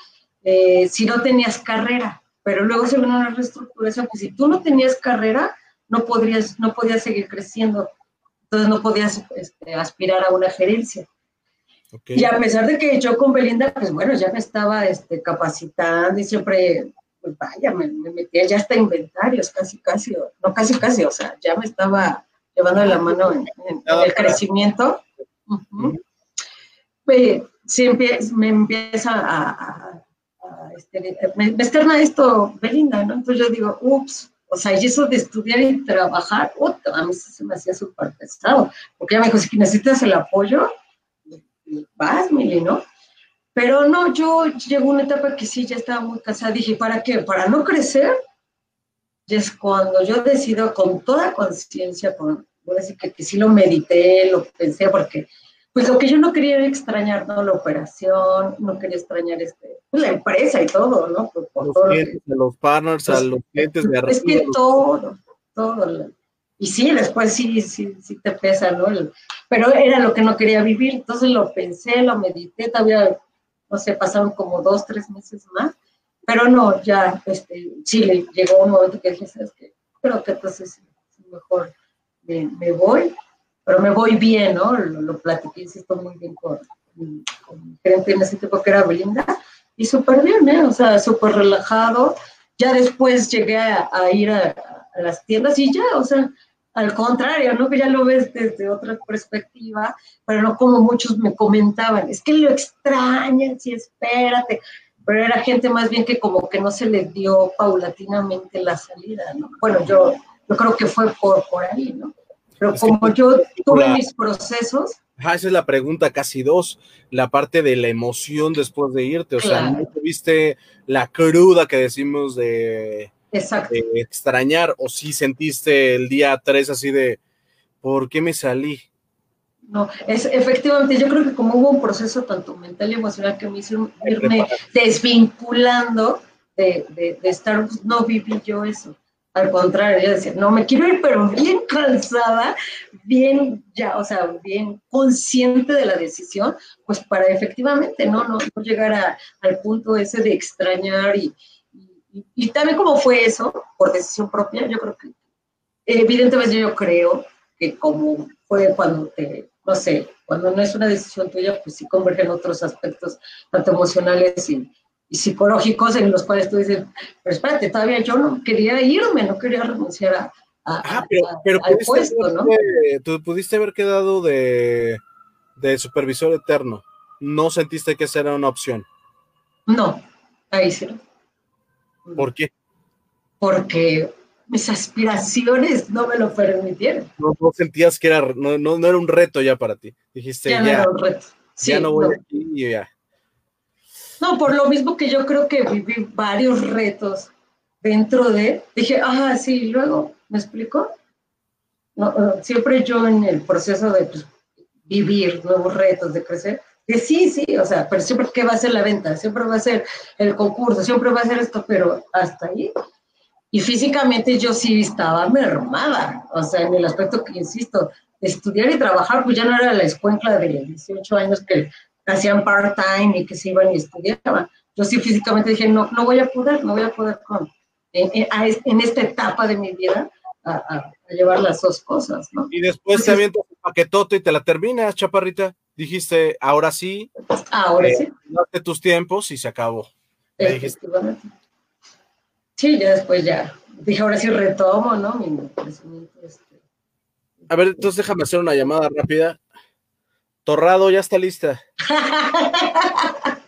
eh, si no tenías carrera. Pero luego se vino una reestructuración que si tú no tenías carrera, no, podrías, no podías seguir creciendo. Entonces no podías este, aspirar a una gerencia. Okay. Y a pesar de que yo con Belinda, pues bueno, ya me estaba este, capacitando y siempre, pues vaya, me, me, metía ya hasta inventarios, casi, casi, no casi, casi, o sea, ya me estaba llevando la mano en, el crecimiento. Uh -huh. pues, siempre me empieza a este, me, me externa esto Belinda, ¿no? Entonces yo digo, ups, o sea, y eso de estudiar y trabajar, otra, a mí se me hacía súper pesado, porque ella me dijo, si necesitas el apoyo, vas, Mili, ¿no? Pero no, yo llegó una etapa que sí, ya estaba muy cansada. Dije, ¿para qué? ¿Para no crecer? Y es cuando yo decido con toda conciencia, con, voy a decir que, que, sí lo medité, lo pensé, porque pues lo que yo no quería era extrañar, ¿no? La operación, no quería extrañar este, pues, la empresa y todo, ¿no? Por, los clientes, a los partners, a los clientes de arriba. Es que todo, todo. Y sí, después sí, sí, sí te pesa, ¿no? pero era lo que no quería vivir, entonces lo pensé, lo medité, todavía, no sé, pasaron como dos, tres meses más, pero no, ya, este, sí, le llegó un momento que dije, ¿sabes qué? Creo que entonces mejor me, me, voy, pero me voy bien, ¿no? Lo, lo platiqué, insisto, muy bien con, con mi en ese tiempo que era Belinda, y súper bien, ¿eh? O sea, súper relajado. Ya después llegué a, ir a, las tiendas y ya, o sea, al contrario, ¿no? Que ya lo ves desde otra perspectiva, pero no como muchos me comentaban, es que lo extrañas y espérate, pero era gente más bien que como que no se le dio paulatinamente la salida, ¿no? Bueno, yo, yo creo que fue por, por ahí, ¿no? Pero como yo tuve mis procesos. Ajá, esa es la pregunta, casi dos, la parte de la emoción después de irte, o sea, ¿no tuviste la cruda que decimos de, de extrañar, o si sentiste el día tres así de, ¿por qué me salí? No, es efectivamente, yo creo que como hubo un proceso tanto mental y emocional que me hizo irme desvinculando de, de, de estar, no viví yo eso. Al contrario, yo decía, no, me quiero ir, pero bien cansada, bien ya, o sea, bien consciente de la decisión, pues para efectivamente, ¿no? No, llegar a, al punto ese de extrañar y, y, y, también como fue eso, por decisión propia, yo creo que, evidentemente yo creo que como fue cuando te, no sé, cuando no es una decisión tuya, pues sí convergen otros aspectos, tanto emocionales y, y psicológicos en los cuales tú dices, pero espérate, todavía yo no quería irme, no quería renunciar a, a, ah, pero, pero a, al puesto, ¿no? Tú pudiste haber quedado de, de, supervisor eterno. ¿No sentiste que esa era una opción? No, ahí sí. ¿Por qué? Porque mis aspiraciones no me lo permitieron. No, no sentías que era, no, no, no, era un reto ya para ti. Dijiste, ya, ya, no era un reto. Sí, ya no voy aquí y ya. No, por lo mismo que yo creo que viví varios retos dentro de, dije, ah, sí, luego, ¿me explico? No, siempre yo en el proceso de pues, vivir nuevos retos, de crecer, de sí, sí, o sea, pero siempre que va a ser la venta, siempre va a ser el concurso, siempre va a ser esto, pero hasta ahí. Y físicamente yo sí estaba mermada, o sea, en el aspecto que, insisto, estudiar y trabajar, pues ya no era la escuela de 18 años que hacían part-time y que se iban y estudiaban. Yo sí físicamente dije, no, no voy a poder, no voy a poder con, en, en, en esta etapa de mi vida a, a, a, llevar las dos cosas, ¿no? Y después Entonces, te avientas el paquetote y te la terminas, chaparrita. Dijiste, ahora sí. Ahora eh, sí. Date tus tiempos y se acabó. Sí, ya después ya. Dije, ahora sí retomo, ¿no? Mi. Este. A ver, entonces déjame hacer una llamada rápida. Torrado, ya está lista.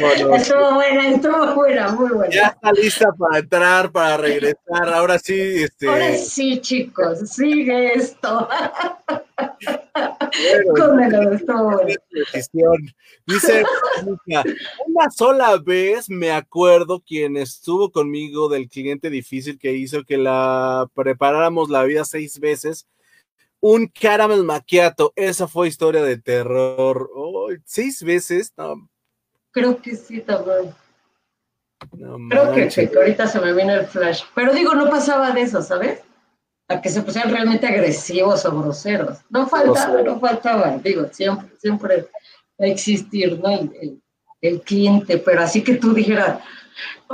bueno, estuvo buena, estuvo buena, muy buena. Ya está lista para entrar, para regresar. Ahora sí, este. Ahora sí, chicos, sigue esto. Bueno, estuvo. Dice, una sola vez me acuerdo quien estuvo conmigo del cliente difícil que hizo que la preparáramos la vida seis veces un caramel macchiato. Esa fue historia de terror. Oh, seis veces. No. Creo que sí, también. No Creo que, que, ahorita se me viene el flash. Pero digo, no pasaba de eso, ¿sabes? A que se pusieran realmente agresivos o groseros. No faltaba, Grosero. no faltaba. Digo, siempre, siempre va a existir, ¿no? El, el, el cliente, pero así que tú dijeras,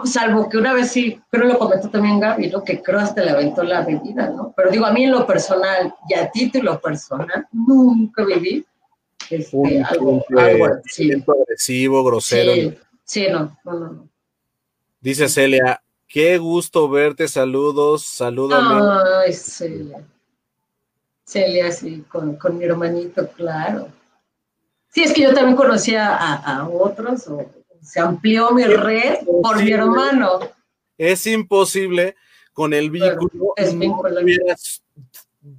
salvo que una vez sí, creo lo comentó también Gaby, ¿no? que creo hasta le aventó la bebida, ¿no? Pero digo, a mí en lo personal y a título personal, nunca viví este, un, algo, un, algo así. agresivo, grosero. Sí, sí no, no, no, Dice Celia, qué gusto verte, saludos, salúdame. Ay, Celia. Celia, sí, con, con mi hermanito, claro. Sí, es que yo también conocía a, a otros, o, se amplió mi red por mi hermano. Es imposible con el vínculo. Es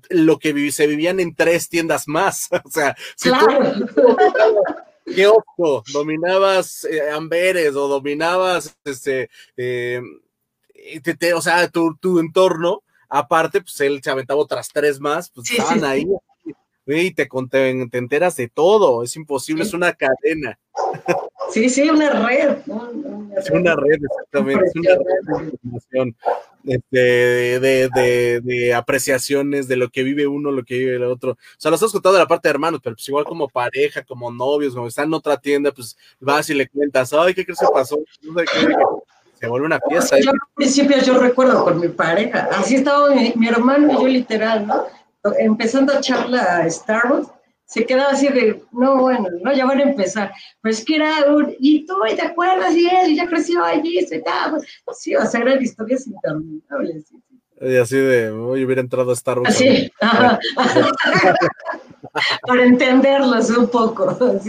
lo que se vivían en tres tiendas más. O sea, si claro. tú, qué ojo, dominabas eh, Amberes o dominabas, este, eh, o sea, tu, tu, entorno, aparte, pues él se aventaba otras tres más, pues estaban ahí, y te, te, enteras de todo, es imposible, es una cadena. Sí, sí, una red. Es una red, exactamente, es una red de información, este, de, de, de, apreciaciones de lo que vive uno, lo que vive el otro. O sea, lo estás contando de la parte de hermanos, pero pues igual como pareja, como novios, como están en otra tienda, pues vas y le cuentas, ay, ¿qué crees que pasó? No sé qué, se vuelve una fiesta. Yo, al principio yo recuerdo con mi pareja, así estaba mi, mi hermano y yo literal, ¿no? empezando a charla a Starbucks, se quedaba así de, no, bueno, no, ya van a empezar. Pues que era un, y tú, ¿te acuerdas? Y él ya creció allí, se pues, sí, o sea, eran historias interminables. Y así de, hoy hubiera entrado a Starbucks. Así, para entenderlos un poco.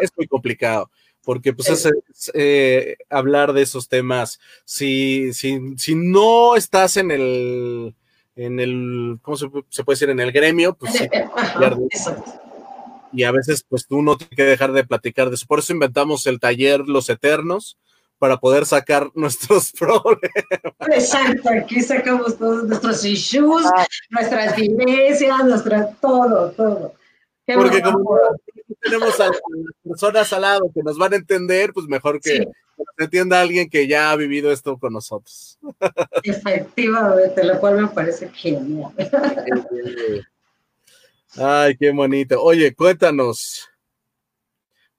Es muy complicado porque pues es, eh, hablar de esos temas, si, si, si no estás en el en el, ¿cómo se, puede decir? En el gremio, pues sí, y a veces pues tú no tienes que dejar de platicar de eso. Por eso inventamos el taller Los Eternos, para poder sacar nuestros problemas. Exacto, aquí sacamos todos nuestros issues, ah. nuestras vivencias, nuestra, todo, todo. Porque como tenemos a las personas al lado que nos van a entender, pues mejor que, se entienda alguien que ya ha vivido esto con nosotros. Efectivamente, lo cual me parece genial. Ay, qué bonito. Oye, cuéntanos,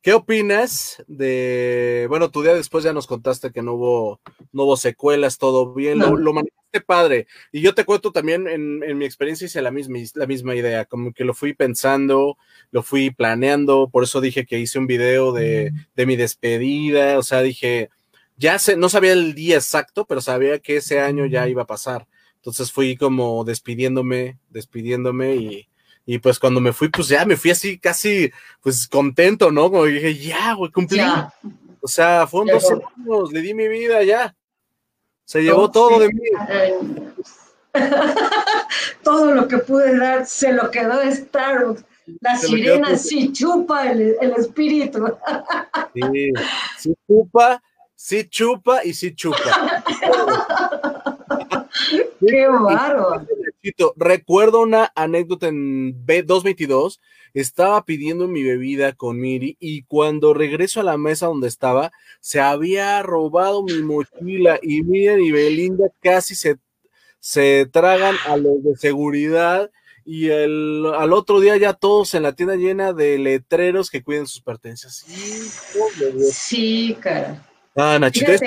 ¿qué opinas de, bueno, tu día después ya nos contaste que no hubo, no hubo secuelas, todo bien, lo, lo padre. Y yo te cuento también, en, en, mi experiencia hice la misma, la misma idea, como que lo fui pensando, lo fui planeando, por eso dije que hice un video de, de mi despedida, o sea, dije, ya sé, no sabía el día exacto, pero sabía que ese año ya iba a pasar. Entonces fui como despidiéndome, despidiéndome y, y pues cuando me fui, pues ya me fui así casi, pues contento, ¿no? Como dije, ya, güey, cumplí. O sea, fueron dos años, le di mi vida ya. Se llevó todo de mí. todo lo que pude dar se lo quedó Starbucks. La sirena sí chupa el, espíritu. sí, sí chupa, sí chupa y sí chupa. Qué bárbaro. Recuerdo una anécdota en B222. Estaba pidiendo mi bebida con Miri y cuando regreso a la mesa donde estaba, se había robado mi mochila y Miriam y Belinda casi se, se tragan a los de seguridad y el, al otro día ya todos en la tienda llena de letreros que cuiden sus pertenencias. Sí, sí cara. Ah, Nachito, es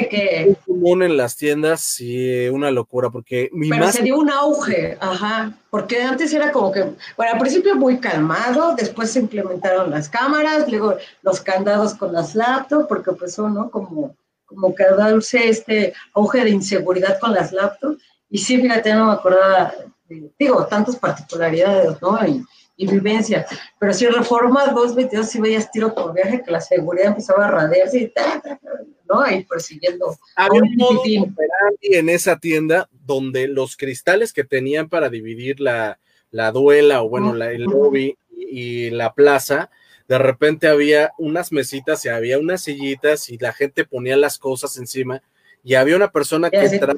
muy común en las tiendas, sí, una locura, porque mi Pero se dio un auge, ajá, porque antes era como que, bueno, al principio muy calmado, después se implementaron las cámaras, luego los candados con las laptops, porque pues ¿no? Como, como que darse este auge de inseguridad con las laptops, y sí, fíjate, no me acordaba, digo, tantas particularidades, ¿no? Y, y vivencia. Pero si Reforma 222 si veías tiro por viaje, que la seguridad empezaba a radiarse y tal, ¿no? Ahí persiguiendo. Había un modo en esa tienda donde los cristales que tenían para dividir la, la duela o bueno, la, el lobby y, la plaza, de repente había unas mesitas y había unas sillitas y la gente ponía las cosas encima y había una persona que entraba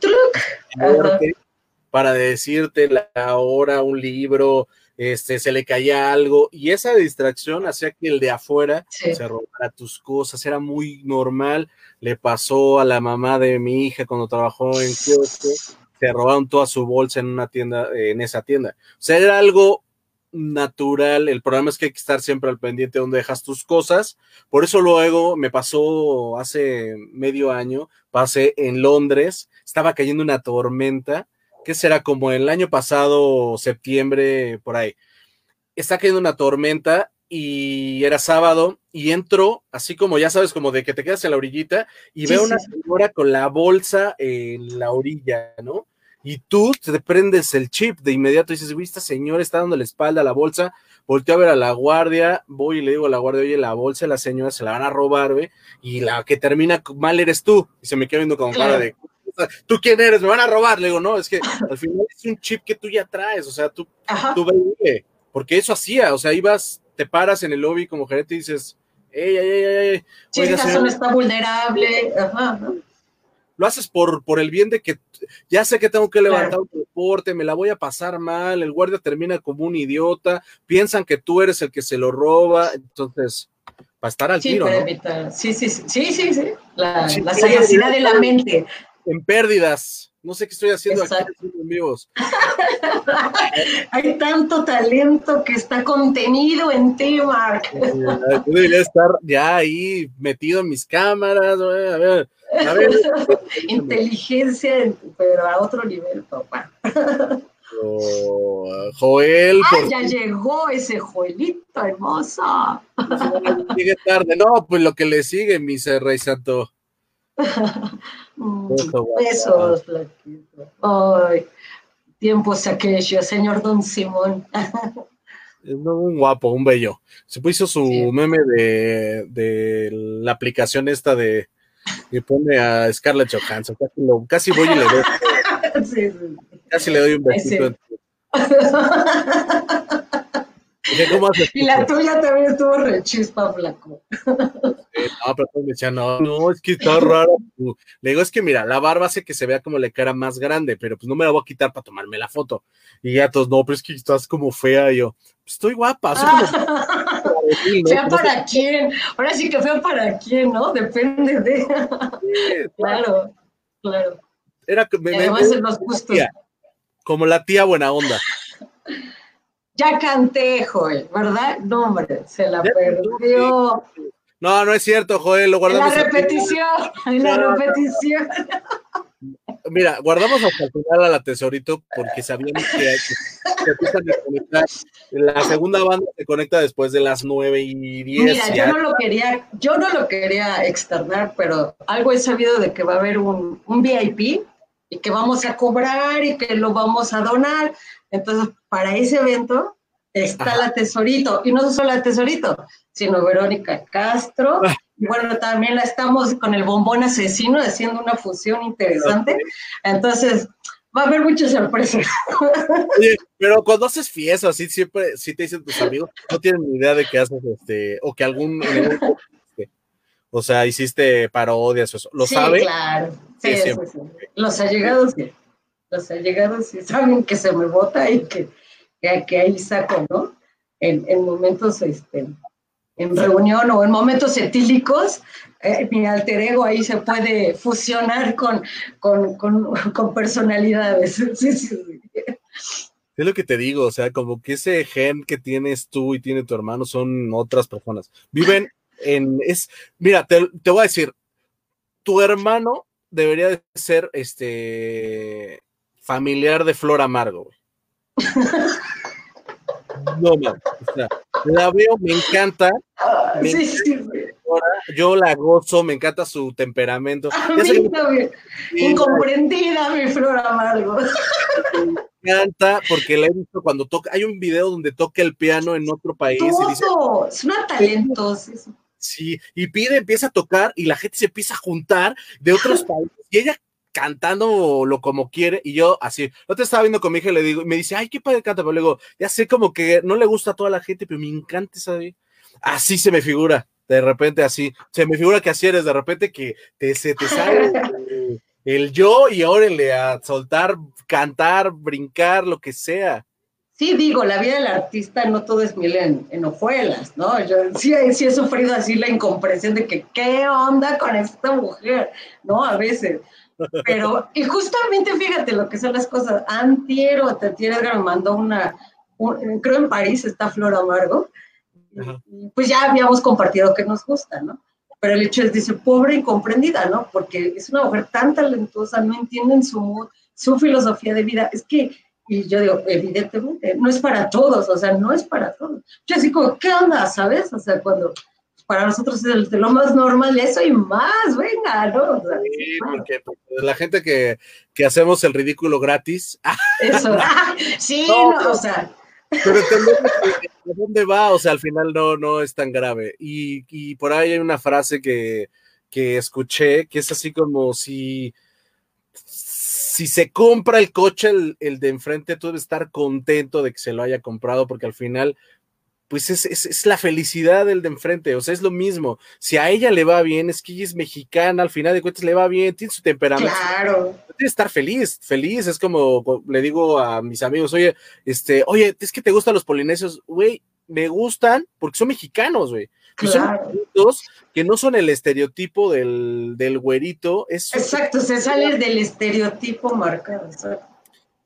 para decirte la hora, un libro, este, se le caía algo y esa distracción hacía que el de afuera se robara tus cosas, era muy normal, le pasó a la mamá de mi hija cuando trabajó en kiosco, se robaron toda su bolsa en una tienda, en esa tienda. O sea, era algo natural, el problema es que hay que estar siempre al pendiente de donde dejas tus cosas, por eso luego me pasó hace medio año, pasé en Londres, estaba cayendo una tormenta, ¿qué será? Como el año pasado, septiembre, por ahí. Está cayendo una tormenta y era sábado y entro, así como ya sabes, como de que te quedas en la orillita y veo una señora con la bolsa en la orilla, ¿no? Y tú te prendes el chip de inmediato y dices, güey, esta señora está dando la espalda a la bolsa, volteo a ver a la guardia, voy y le digo a la guardia, oye, la bolsa de la señora se la van a robar, güey, y la que termina mal eres tú. Y se me queda viendo con cara de, ¿tú quién eres? Me van a robar. Le digo, no, es que al final es un chip que tú ya traes, o sea, tú, tú porque eso hacía, o sea, ibas, te paras en el lobby como gerente y dices, ey, ey, ey, ey. Si esta zona está vulnerable, ajá, Lo haces por, por el bien de que ya sé que tengo que levantar un deporte, me la voy a pasar mal, el guardia termina como un idiota, piensan que tú eres el que se lo roba, entonces, para estar al sí, tiro. Evitar. Sí, sí, sí, sí, sí, sí. La, la sagacidad de la mente. En pérdidas. No sé qué estoy haciendo Exacto. aquí en vivos. Hay tanto talento que está contenido en ti, Mark. Yo debería estar ya ahí metido en mis cámaras. A ver, a ver. Inteligencia, pero a otro nivel, papá. Oh, Joel. Ah, ya llegó ese Joelito hermoso. Sigue tarde. No, pues lo que le sigue, mi Rey Santo. Besos, flaquito. Ay, tiempos aquellos, señor Don Simón. Un guapo, un bello. Se puso su meme de, de, la aplicación esta de que pone a Scarlett Johansson. Casi, lo, casi voy y le doy. sí, casi le doy un besito. ¿Cómo y la tuya también estuvo rechispa, flaco. no, pero me decía, no, no, es que está raro. Le digo, es que mira, la barba hace que se vea como la cara más grande, pero pues no me la voy a quitar para tomarme la foto. Y ya todos, no, pero es que estás como fea. Y yo, pues, estoy guapa. Fea para quién. Ahora sí que fea para quién, ¿no? Depende de. claro, claro. Era, me, Además, en los gustos. como la tía buena onda. Ya canté, Joel, ¿verdad? No, hombre, se la perdió. No, no es cierto, Joel, lo guardamos. En la repetición, en la repetición. Mira, guardamos hasta el final a la tesorito porque sabíamos que, La segunda banda se conecta después de las nueve y diez. Mira, yo no lo quería, yo no lo quería externar, pero algo he sabido de que va a haber un, un VIP y que vamos a cobrar y que lo vamos a donar. Entonces, para ese evento está la Tesorito, y no solo la Tesorito, sino Verónica Castro. Ah. Y bueno, también la estamos con el bombón asesino haciendo una fusión interesante. Entonces, va a haber muchas sorpresas. Pero cuando haces fiestas, así siempre, si te dicen tus amigos, no tienen ni idea de que haces este, o que algún, este, o sea, hiciste parodias o eso. ¿Lo sí, sabe? Claro, sí, sí, sí, Los allegados, sí los allegados sí saben que se me vota y que, que, ahí saco, ¿no? En, en, momentos, este, en reunión o en momentos etílicos, eh, mi alter ego ahí se puede fusionar con, con, con, con personalidades. Sí, sí, Es lo que te digo, o sea, como que ese gen que tienes tú y tiene tu hermano son otras personas. Viven en, es, mira, te, te voy a decir, tu hermano debería de ser, este, familiar de Flor Amargo, güey. No, no, o sea, la veo, me encanta. Me sí, encanta sí, yo la gozo, me encanta su temperamento. Incomprendida, mi Flor Amargo. Me encanta porque la he visto cuando toca. Hay un video donde toca el piano en otro país. Y dice, es una talentosa. Sí, y pide, empieza a tocar y la gente se empieza a juntar de otros países y ella cantando lo como quiere, y yo así, no te estaba viendo con mi hija y le digo, me dice, ay, qué padre canta, pero le digo, ya sé como que no le gusta a toda la gente, pero me encanta esa así se me figura, de repente así, se me figura que así eres, de repente que te, se te sale el, yo y órale a soltar, cantar, brincar, lo que sea. Sí, digo, la vida del artista no todo es mil en, hojuelas, ¿no? Yo sí, sí he sufrido así la incomprensión de que, ¿qué onda con esta mujer? ¿No? A veces. Pero, y justamente fíjate lo que son las cosas. Antiero, Tatier Edgar me mandó una, creo en París está Flor Amargo, pues ya habíamos compartido que nos gusta, ¿no? Pero el hecho es, dice, pobre y comprendida, ¿no? Porque es una mujer tan talentosa, no entienden su su filosofía de vida. Es que, y yo digo, evidentemente, no es para todos, o sea, no es para todos. Yo así como, ¿qué onda, sabes? O sea, cuando para nosotros es de lo más normal eso y más, venga, ¿no? sí, porque pues, la gente que, que, hacemos el ridículo gratis. Eso, sí, no, o sea. Pero entendemos de dónde va, o sea, al final no, no es tan grave. Y, y por ahí hay una frase que, que escuché que es así como si si se compra el coche, el, el, de enfrente, tú debes estar contento de que se lo haya comprado, porque al final pues es, es, la felicidad del de enfrente, o sea, es lo mismo. Si a ella le va bien, es que ella es mexicana, al final de cuentas le va bien, tiene su temperamento. Claro. Tiene que estar feliz, feliz, es como le digo a mis amigos, oye, este, oye, es que te gustan los polinesios, güey, me gustan porque son mexicanos, güey. Claro. Son que no son el estereotipo del, del güerito. Es exacto, se sale del estereotipo marcado.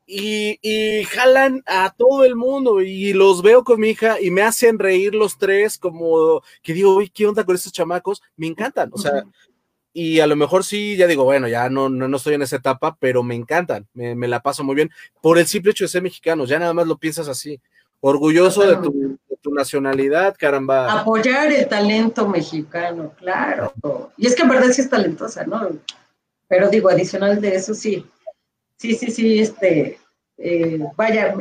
Y, y, jalan a todo el mundo y los veo con mi hija y me hacen reír los tres como que digo, uy, ¿qué onda con estos chamacos? Me encantan, o sea, y a lo mejor sí, ya digo, bueno, ya no, no, no estoy en esa etapa, pero me encantan, me, me, la paso muy bien por el simple hecho de ser mexicanos, ya nada más lo piensas así, orgulloso de tu, tu nacionalidad, caramba. Apoyar el talento mexicano, claro. Y es que en verdad sí es talentosa, ¿no? Pero digo, adicional de eso, sí. Sí, sí, sí, este, eh, vaya,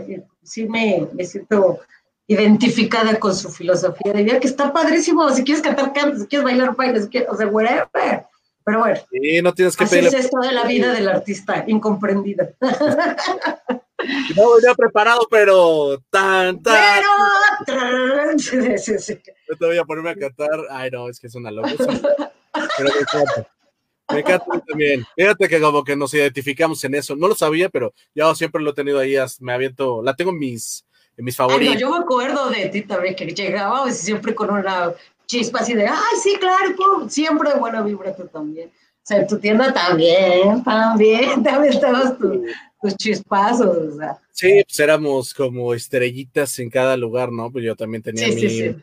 sí me, me, siento identificada con su filosofía de vida, que está padrísimo, si quieres cantar, cantas, si quieres bailar, bailas, si o sea, whatever. Pero bueno, sí, no tienes que así es esto de la vida del artista, incomprendida. No venía preparado, pero tan, tan. Pero. Sí, sí, sí. Yo te voy a ponerme a cantar. Ay, no, es que es una locura. Pero me encanta. Me encanta también. Fíjate que como que nos identificamos en eso. No lo sabía, pero yo siempre lo he tenido ahí. Me aviento. La tengo en mis, en mis favoritos. Ay, no, yo me acuerdo de ti también, que llegaba siempre con una chispa así de, ay, sí, claro, siempre buena vibra tú también. Sea, en tu tienda también, también, también estabas tú tus chispazos. O sea. Sí, pues éramos como estrellitas en cada lugar, ¿no? Pues yo también tenía mi sí,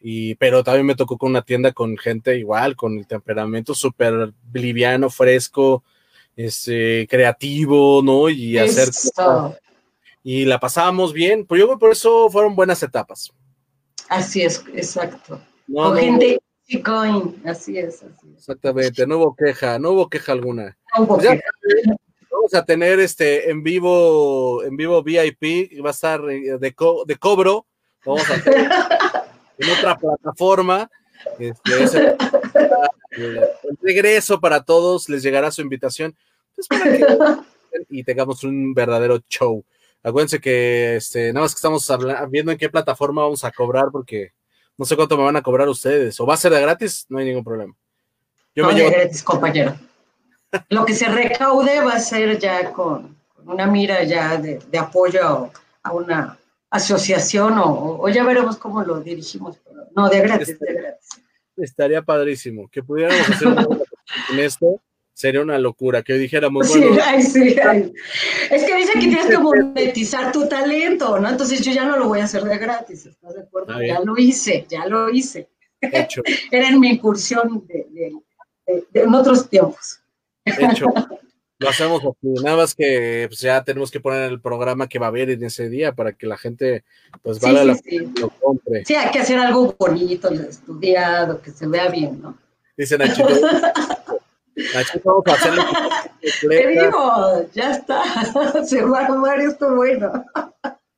y pero también me tocó con una tienda con gente igual, con el temperamento súper liviano, fresco, este, creativo, ¿no? Y hacer y la pasábamos bien, pues yo por eso fueron buenas etapas. Así es, exacto. con gente Bitcoin, así es, así es. Exactamente, no hubo queja, no hubo queja alguna. No hubo pues queja vamos a tener este en vivo, en vivo VIP, va a estar eh, de, de cobro, vamos a hacer en otra plataforma. Este, el, regreso para todos, les llegará su invitación pues, para que, y tengamos un verdadero show. Acuérdense que este, nada más que estamos viendo en qué plataforma vamos a cobrar porque no sé cuánto me van a cobrar ustedes. O va a ser de gratis, no hay ningún problema. Yo no, me llevo... gratis, compañero. Lo que se recaude va a ser ya con una mira ya de, apoyo a una asociación o, ya veremos cómo lo dirigimos. no, de gratis, de gratis. Estaría padrísimo que pudiéramos hacer en esto. Sería una locura que dijéramos. Sí, sí, Es que dice que tienes que monetizar tu talento, ¿no? Entonces yo ya no lo voy a hacer de gratis, ¿estás de acuerdo? Ya lo hice, ya lo hice. Hecho. Era en mi incursión de, en otros tiempos. De hecho, lo hacemos así, nada más que pues, ya tenemos que poner el programa que va a haber en ese día para que la gente pues vaya la lo compre. Sí, hay que hacer algo bonito, estudiado, que se vea bien, ¿no? Dice Nachito. Nachito, vamos a hacerlo. Te digo, ya está, se va a armar esto bueno.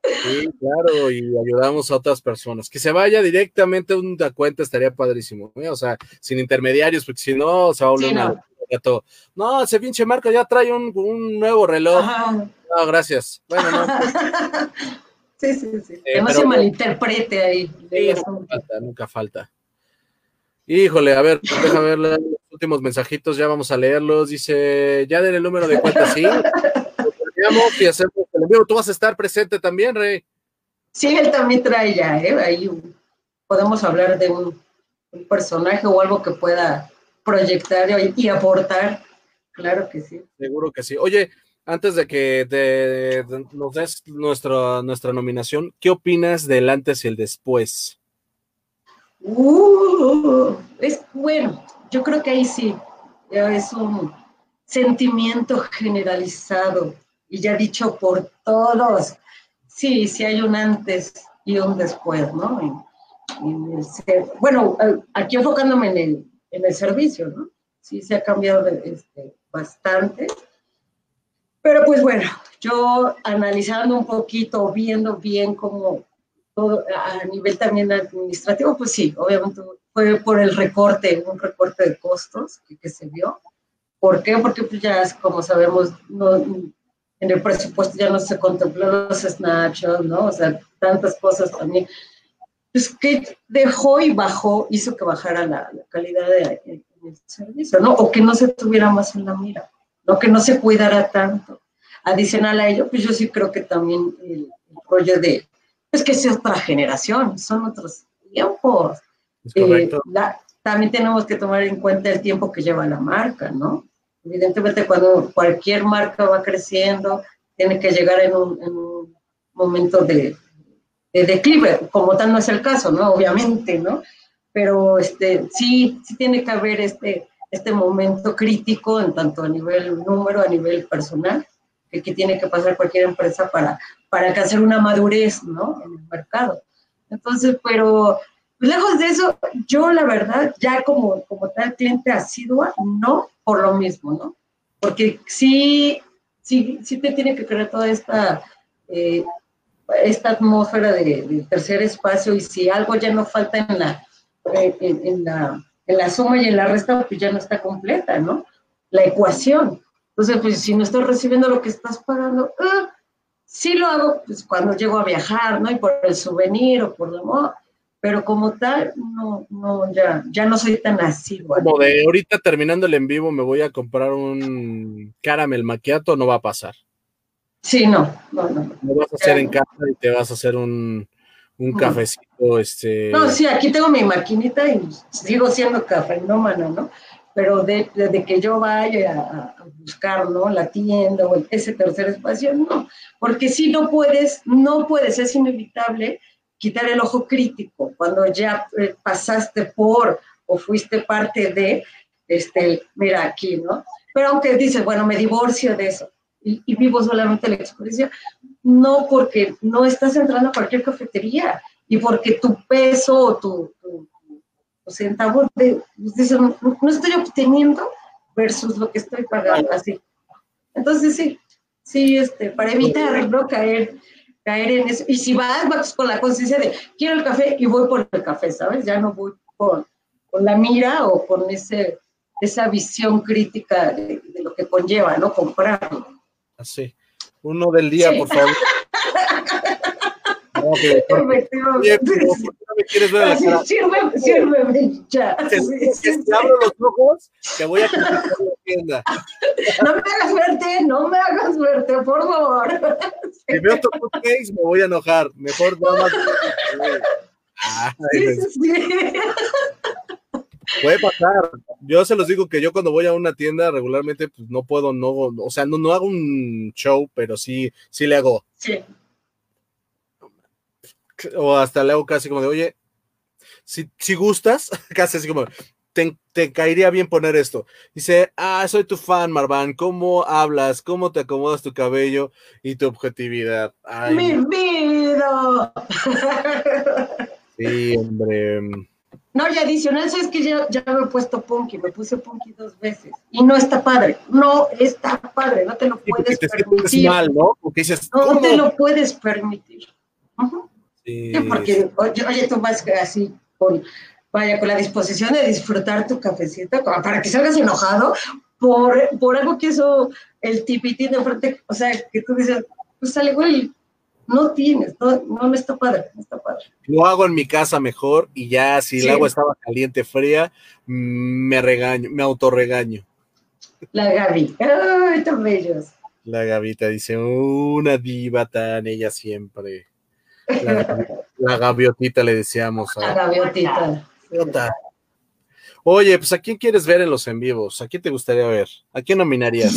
Sí, claro, y ayudamos a otras personas. Que se vaya directamente a una cuenta estaría padrísimo, ¿eh? o sea, sin intermediarios, porque si no, se va a volver una no, ese pinche Marco ya trae un, nuevo reloj. No, gracias. Bueno, no. sí, sí, sí. Eh, que no se malinterprete ahí. nunca falta, nunca falta. Híjole, a ver, deja ver los últimos mensajitos, ya vamos a leerlos. Dice, ya den el número de cuenta, sí. y hacemos el envío. Tú vas a estar presente también, Rey. Sí, él también trae ya, ¿eh? Ahí podemos hablar de un personaje o algo que pueda proyectar y, aportar. Claro que sí. Seguro que sí. Oye, antes de que nos des nuestra, nuestra nominación, ¿qué opinas del antes y el después? Uh, es bueno, yo creo que ahí sí, ya es un sentimiento generalizado y ya dicho por todos. Sí, sí hay un antes y un después, ¿no? bueno, aquí enfocándome en el, en el servicio, ¿no? Sí, se ha cambiado este, bastante. Pero pues bueno, yo analizando un poquito, viendo bien cómo todo a nivel también administrativo, pues sí, obviamente fue por el recorte, un recorte de costos que, se vio. ¿Por qué? Porque pues ya, como sabemos, no, en el presupuesto ya no se contempló los snapshots, ¿no? O sea, tantas cosas también pues que dejó y bajó, hizo que bajara la, calidad del servicio, ¿no? O que no se tuviera más en la mira, no que no se cuidara tanto. Adicional a ello, pues yo sí creo que también el, rollo de, es que es otra generación, son otros tiempos. Eh, también tenemos que tomar en cuenta el tiempo que lleva la marca, ¿no? Evidentemente cuando cualquier marca va creciendo, tiene que llegar en un, momento de, declive, como tal no es el caso, ¿no? Obviamente, ¿no? Pero este, sí, sí tiene que haber este, este momento crítico, en tanto a nivel número, a nivel personal, que, que tiene que pasar cualquier empresa para, para alcanzar una madurez, ¿no? En el mercado. Entonces, pero lejos de eso, yo la verdad, ya como, como tal cliente asidua, no por lo mismo, ¿no? Porque sí, sí, sí te tiene que crear toda esta, eh, esta atmósfera de, tercer espacio y si algo ya no falta en la, eh, en, la, en la suma y en la resta, pues ya no está completa, ¿no? La ecuación. Entonces, pues si no estoy recibiendo lo que estás pagando, ah, sí lo hago pues, cuando llego a viajar, ¿no? Y por el souvenir o por la moda pero como tal, no, no, ya, ya no soy tan así. Como de ahorita terminando el en vivo me voy a comprar un caramel maquiato, no va a pasar. Sí, no, no, no. Lo vas a hacer en casa y te vas a hacer un, un cafecito, este... No, sí, aquí tengo mi maquinita y sigo siendo cafenómana, ¿no? Pero de que yo vaya a, a, buscar, ¿no? La tienda o ese tercer espacio, no. Porque si no puedes, no puedes, es inevitable quitar el ojo crítico, cuando ya eh, pasaste por o fuiste parte de, este, mira aquí, ¿no? Pero aunque dices, bueno, me divorcio de eso y, vivo solamente la experiencia, no porque no estás entrando a cualquier cafetería y porque tu peso o tu, centavo de, pues, no, no estoy obteniendo versus lo que estoy pagando, así. Entonces sí, sí, este, para evitar no caer caer en eso. Y si vas, vas con la conciencia de quiero el café y voy por el café, ¿sabes? Ya no voy con, con la mira o con ese, esa visión crítica de, lo que conlleva, ¿no? Comprarlo. Así. Uno del día, por favor. No, pero, me quieres ver la cara? Sírveme, sírveme, ya. Si abro los ojos, te voy a comprar la tienda. No me hagas verte, no me hagas verte, por favor. Si veo tu case, me voy a enojar. Mejor no más. sí. Puede pasar. Yo se los digo que yo cuando voy a una tienda regularmente pues no puedo, no, o sea, no, no hago un show, pero sí, sí le hago. Sí o hasta le hago casi como de, oye, si, si gustas, casi así como, te, caería bien poner esto. Dice, ah, soy tu fan, Marván, ¿cómo hablas? ¿Cómo te acomodas tu cabello y tu objetividad? ¡Mi vida! Sí, hombre. No, y adicional, es que ya, ya me he puesto punky, me puse punky dos veces y no está padre, no está padre, no te lo puedes permitir. Mal, ¿no? Porque dices, no te lo puedes permitir. Sí, porque, oye, tú vas así con, vaya, con la disposición de disfrutar tu cafecito, para que salgas enojado por, por algo que eso, el tipitín de frente, o sea, que tú dices, pues sale, güey, no tienes, no, no, está padre, no está padre. Lo hago en mi casa mejor y ya si el agua estaba caliente, fría, me regaño, me autorregaño. La Gaby, ay, tan bellos. La Gavita dice, una diva tan ella siempre. La, gaviotita le decíamos. La gaviotita. Oye, pues ¿a quién quieres ver en los en vivos? ¿A quién te gustaría ver? ¿A quién nominarías?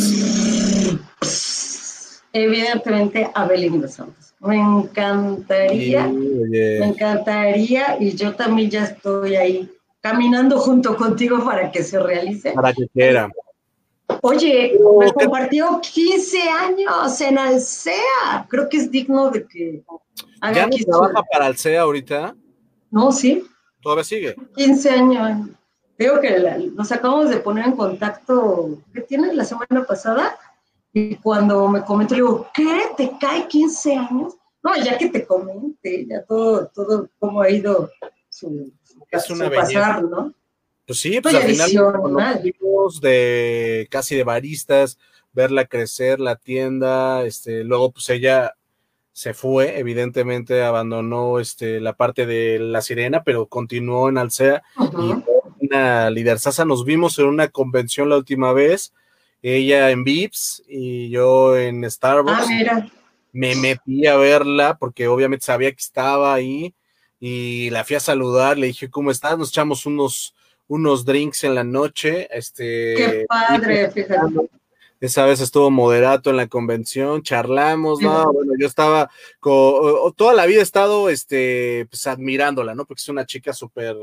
Evidentemente a Belinda Santos. Me encantaría, me encantaría y yo también ya estoy ahí caminando junto contigo para que se realice. Para que quiera. Oye, me compartió 15 años en Alsea. Creo que es digno de que ¿Ya no trabaja para Alcea ahorita? No, sí. ¿Todavía sigue? 15 años. Creo que nos acabamos de poner en contacto, ¿qué tiene la semana pasada? Y cuando me comentó, digo, ¿qué? ¿Te cae 15 años? No, ya que te comente, ya todo, todo cómo ha ido su, es una pasar, ¿no? Pues sí, pues al final de casi de baristas, verla crecer la tienda, este, luego pues ella se fue, evidentemente abandonó este, la parte de la sirena, pero continuó en Alcea y una liderazza. Nos vimos en una convención la última vez, ella en Vips y yo en Starbucks. Ah, Me metí a verla porque obviamente sabía que estaba ahí y la fui a saludar, le dije, ¿cómo estás? Nos echamos unos, unos drinks en la noche. Este, Qué padre, fíjate esa vez estuvo moderato en la convención, charlamos, ¿no? Bueno, yo estaba, toda la vida he estado, este, pues admirándola, ¿no? Porque es una chica súper,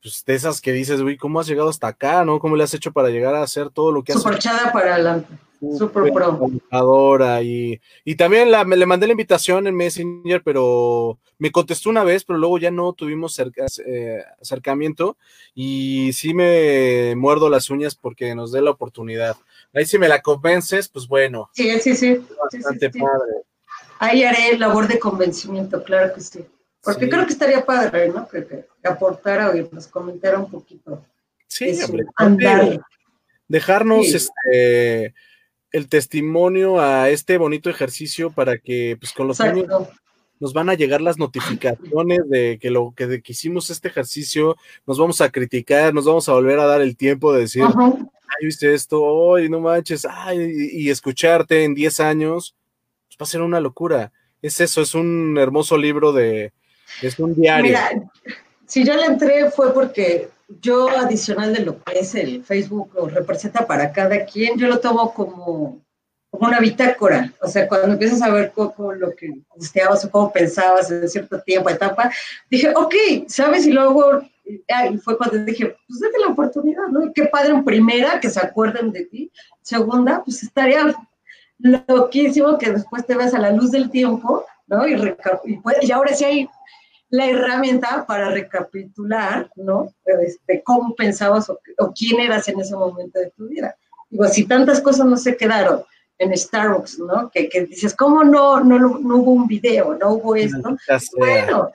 pues de esas que dices, güey, ¿cómo has llegado hasta acá, no? ¿Cómo le has hecho para llegar a hacer todo lo que has hecho? Súper para adelante. Super pro. Y, y también la, le mandé la invitación en Messenger, pero me contestó una vez, pero luego ya no tuvimos eh, acercamiento y sí me muerdo las uñas porque nos dé la oportunidad. Ahí si me la convences, pues bueno. Sí, sí, sí. Bastante padre. Ahí haré labor de convencimiento, claro que sí. Porque creo que estaría padre, ¿no? Que, que, aportara y nos comentara un poquito. Sí, hombre. Dejarnos este el testimonio a este bonito ejercicio para que pues con los años nos van a llegar las notificaciones de que lo que, hicimos este ejercicio, nos vamos a criticar, nos vamos a volver a dar el tiempo de decir, ay, viste esto, ay, no manches, ay, y, escucharte en 10 años, pues va a ser una locura. Es eso, es un hermoso libro de, es un diario. Mira, si yo le entré fue porque yo adicional de lo que es el Facebook o representa para cada quien, yo lo tomo como, como una bitácora. O sea, cuando empiezas a ver cómo, lo que gusteabas o cómo pensabas en cierto tiempo, etapa, dije, ok, ¿sabes? Y luego fue cuando dije, pues date la oportunidad, ¿no? qué padre en primera que se acuerden de ti. Segunda, pues estaría loquísimo que después te veas a la luz del tiempo, ¿no? Y, y, y ahora sí hay la herramienta para recapitular, ¿no? Este, cómo pensabas o, quién eras en ese momento de tu vida. Digo, si tantas cosas no se quedaron en Starbucks, ¿no? Que, que dices, ¿cómo no, no, no, hubo un video, no hubo esto? Bueno,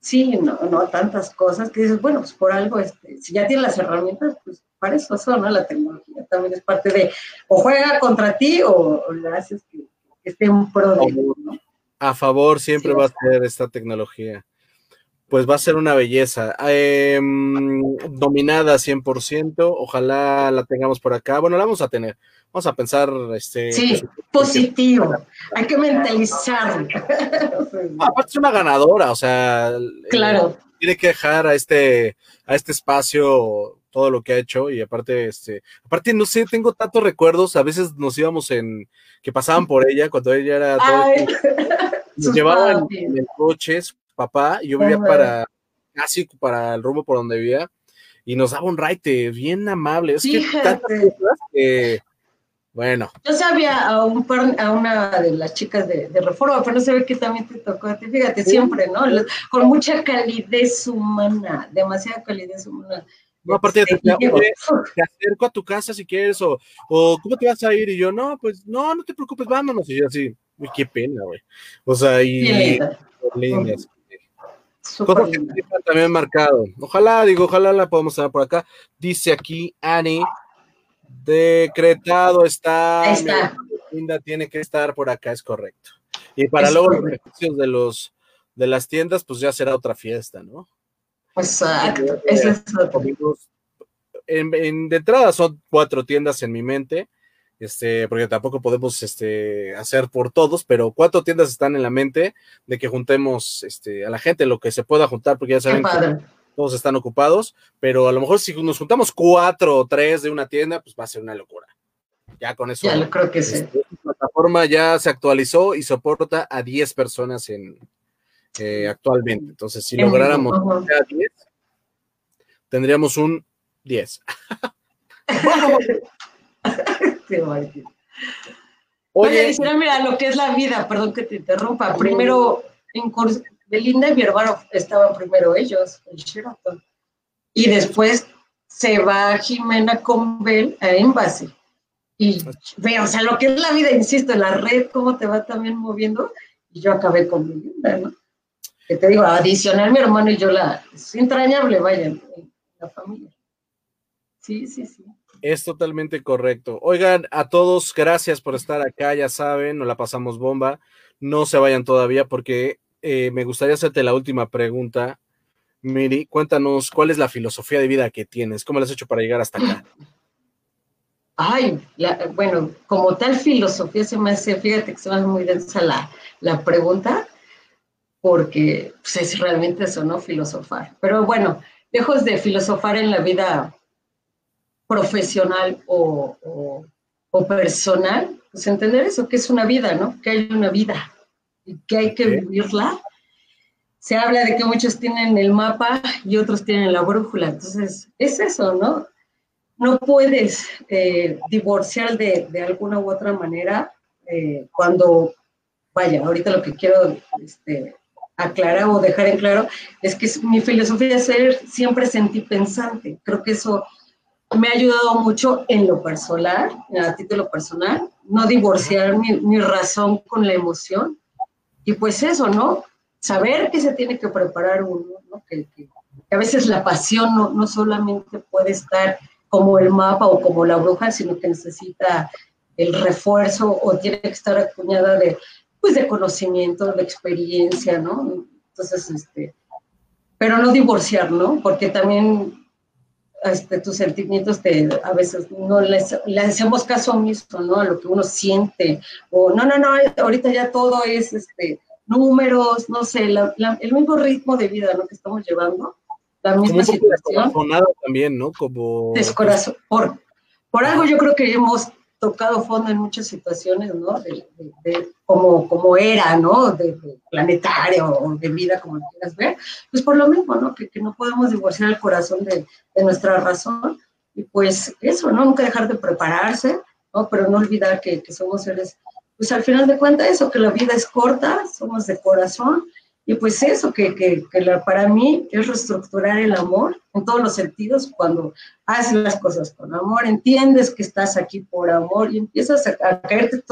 sí, no, no, tantas cosas que dices, bueno, pues por algo, este, si ya tienes las herramientas, pues para eso son, ¿no? La tecnología también es parte de, o juega contra ti o, le haces que, esté un pro de, ¿no? A favor siempre va a ser esta tecnología. Pues va a ser una belleza. Em, dominada 100%, ojalá la tengamos por acá. Bueno, la vamos a tener. Vamos a pensar, este... Sí, positivo. Hay que mentalizar. aparte es una ganadora, o sea... Claro. tiene que dejar a este, a este espacio todo lo que ha hecho y aparte, este, aparte, no sé, tengo tantos recuerdos, a veces nos íbamos en, que pasaban por ella cuando ella era, nos llevaban en, el coche, papá, y yo vivía para, casi para el rumbo por donde vivía, y nos daba un raite bien amable, es que tantas cosas que, bueno. Yo sabía a, un a una de las chicas de, Reforma, pero no se ve que también te tocó fíjate, siempre, ¿no? Con mucha calidez humana, demasiada calidez humana. No, aparte de te, acerco a tu casa si quieres, o, o ¿cómo te vas a ir? Y yo, no, pues, no, no te preocupes, vámonos. Y yo así, uy, qué pena, güey. O sea, y... Lindas. Cosas que también marcado. Ojalá, digo, ojalá la podamos tener por acá. Dice aquí Annie, decretado está. está. Linda tiene que estar por acá, es correcto. Y para luego los beneficios de los de las tiendas, pues ya será otra fiesta, ¿no? Exacto, eso es En, de entrada son cuatro tiendas en mi mente, este, porque tampoco podemos este, hacer por todos, pero cuatro tiendas están en la mente de que juntemos este, a la gente lo que se pueda juntar, porque ya saben que todos están ocupados, pero a lo mejor si nos juntamos cuatro o tres de una tienda, pues va a ser una locura. Ya con eso. Ya creo que sí. Este, la plataforma ya se actualizó y soporta a 10 personas en, eh, actualmente. Entonces, si lográramos 10, tendríamos un 10. Oye, mira, lo que es la vida, perdón que te interrumpa. Primero, en Belinda y mi hermano estaban primero ellos, el Sheraton. Y después se va Jimena con Bel a Embassy. Y ve, o sea, lo que es la vida, insisto, la red, cómo te va también moviendo. Y yo acabé con Belinda, ¿no? que te digo, adicional mi hermano y yo la, es entrañable, vaya, la familia. Sí, sí, sí. Es totalmente correcto. Oigan, a todos, gracias por estar acá, ya saben, nos la pasamos bomba. No se vayan todavía porque eh, me gustaría hacerte la última pregunta. Miri, cuéntanos cuál es la filosofía de vida que tienes, cómo lo has hecho para llegar hasta acá. Ay, bueno, como tal filosofía se me hace, fíjate que se me hace muy densa la, la pregunta, porque pues, es realmente eso, ¿no? Filosofar. Pero bueno, lejos de filosofar en la vida profesional o, personal, pues entender eso, que es una vida, ¿no? Que hay una vida y que hay que vivirla. Se habla de que muchos tienen el mapa y otros tienen la brújula, entonces es eso, ¿no? No puedes eh, divorciar de, alguna u otra manera eh, cuando, vaya, ahorita lo que quiero este, aclarar o dejar en claro es que mi filosofía es ser siempre sentipensante. Creo que eso me ha ayudado mucho en lo personal, a título personal, no divorciar mi, razón con la emoción. Y pues eso, ¿no? Saber que se tiene que preparar uno, ¿no? que, a veces la pasión no, no solamente puede estar como el mapa o como la bruja, sino que necesita el refuerzo o tiene que estar acuñada de, pues, de conocimiento, de experiencia, ¿no? Entonces, este, pero no divorciar, ¿no? Porque también este, tus sentimientos te, a veces no les, hacemos caso omiso, ¿no? A lo que uno siente, o no, no, no, ahorita ya todo es este, números, no sé, el mismo ritmo de vida, ¿no? Que estamos llevando, la misma situación. también, ¿no? Como... Descorazón, por, por algo yo creo que hemos tocado fondo en muchas situaciones, ¿no? De, como, como era, ¿no? De, planetario o de vida, como lo quieras ver, pues por lo mismo, ¿no? Que, que no podemos divorciar el corazón de, nuestra razón y pues eso, ¿no? Nunca dejar de prepararse, ¿no? Pero no olvidar que, que somos seres, pues al final de cuentas eso, que la vida es corta, somos de corazón y pues eso, que, que, que para mí es reestructurar el amor en todos los sentidos, cuando haces las cosas con amor, entiendes que estás aquí por amor y empiezas a, caerte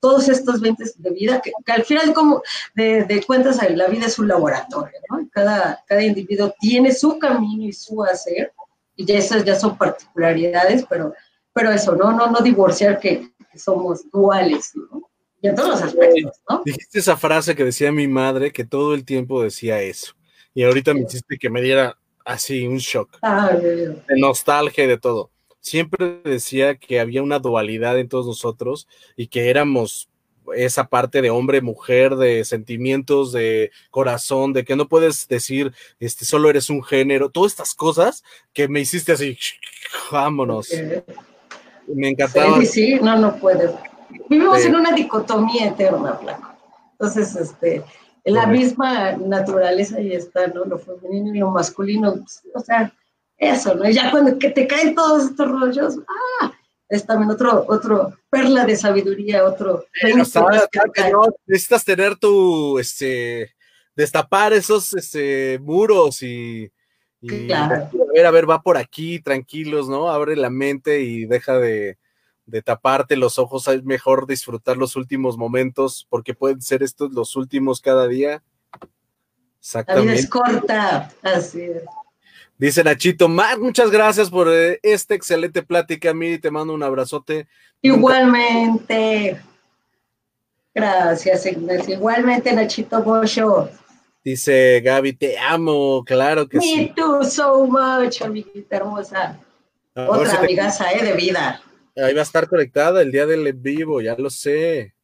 todos estos 20 de vida, que, al final como de, de, cuentas la vida es un laboratorio, ¿no? Cada, cada individuo tiene su camino y su hacer, y ya esas ya son particularidades, pero, pero eso, ¿no? No, no divorciar que, que somos duales, ¿no? Y en todos los aspectos, ¿no? Dijiste esa frase que decía mi madre, que todo el tiempo decía eso. Y ahorita me hiciste que me diera así un shock. Ah, de nostalgia y de todo. Siempre decía que había una dualidad en todos nosotros y que éramos esa parte de hombre, mujer, de sentimientos, de corazón, de que no puedes decir, este, solo eres un género, todas estas cosas que me hiciste así, vámonos. Me encantaba. Sí, sí, no, no puedes. Vivimos en una dicotomía eterna, Blanco. Entonces, este, la misma naturaleza ahí está, ¿no? Lo femenino y lo masculino, pues, o sea, eso, ¿no? Y ya cuando que te caen todos estos rollos, ah, es también otro, otro perla de sabiduría, otro. necesitas tener tu, este, destapar esos, este, muros y, y a ver, a ver, va por aquí, tranquilos, ¿no? Abre la mente y deja de, de taparte los ojos, es mejor disfrutar los últimos momentos porque pueden ser estos los últimos cada día. Exactamente. La vida es corta, así es. Dice Nachito, Mar, muchas gracias por eh, esta excelente plática, Miri, te mando un abrazote. Igualmente. Gracias, Ignacio. Igualmente, Nachito Bocho. Dice Gaby, te amo, claro que sí. Me too so much, amiguita hermosa. Otra amigaza, eh, de vida. Ahí va a estar conectada el día del en vivo, ya lo sé.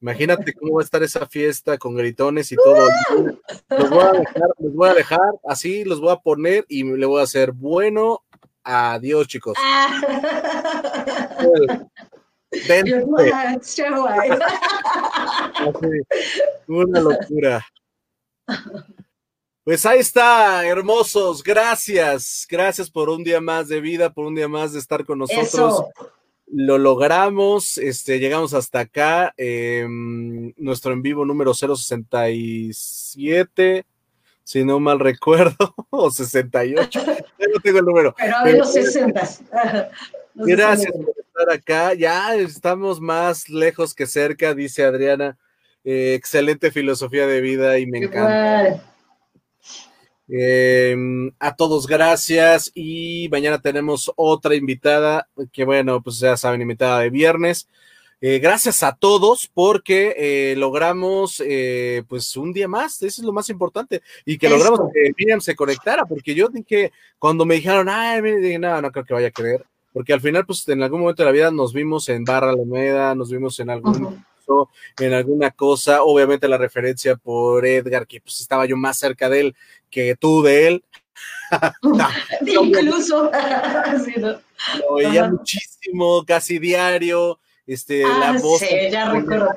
Imagínate cómo va a estar esa fiesta con gritones y todo. Los voy a dejar, los voy a dejar así, los voy a poner y le voy a hacer bueno. Adiós, chicos. Una locura. Pues ahí está, hermosos. Gracias. Gracias por un día más de vida, por un día más de estar con nosotros lo logramos, este, llegamos hasta acá, em, nuestro en vivo número 067, si no mal recuerdo, o 68, no tengo el número. Pero a los 60. Gracias por estar acá, ya estamos más lejos que cerca, dice Adriana. Eh, excelente filosofía de vida y me encanta. Em, a todos, gracias. Y mañana tenemos otra invitada, que bueno, pues ya saben, invitada de viernes. Eh, gracias a todos porque eh, logramos eh, pues un día más, eso es lo más importante, y que logramos que Miriam se conectara, porque yo dije, cuando me dijeron, ay, dije, no, no creo que vaya a querer, porque al final pues en algún momento de la vida nos vimos en Barra Alameda, nos vimos en algún... en alguna cosa, obviamente la referencia por Edgar, que pues estaba yo más cerca de él que tú de él. Incluso. Lo veía muchísimo, casi diario, este, la ah, voz sí, ya recuerdo.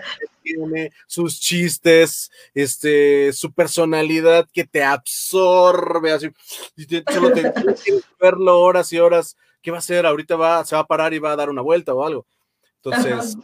tiene, sus chistes, este, su personalidad que te absorbe, así, y te, solo te, verlo horas y horas, ¿qué va a hacer? Ahorita va, se va a parar y va a dar una vuelta o algo. Entonces,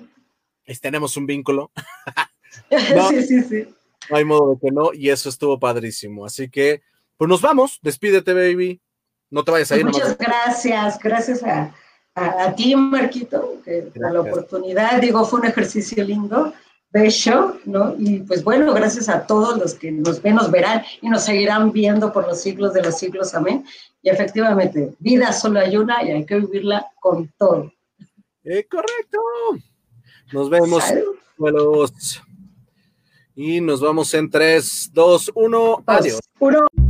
tenemos un vínculo. sí, sí, sí. No hay modo de que no, y eso estuvo padrísimo. Así que, pues nos vamos, despídete, baby. No te vayas a ir. Muchas gracias, gracias a, a, ti, Marquito, por la oportunidad. Digo, fue un ejercicio lindo, bello, ¿no? Y pues bueno, gracias a todos los que nos ven, nos verán y nos seguirán viendo por los siglos de los siglos. Amén. Y efectivamente, vida solo hay una y hay que vivirla con todo. Eh, correcto. Nos vemos. Y nos vamos en 3, 2, 1. Adiós. 1.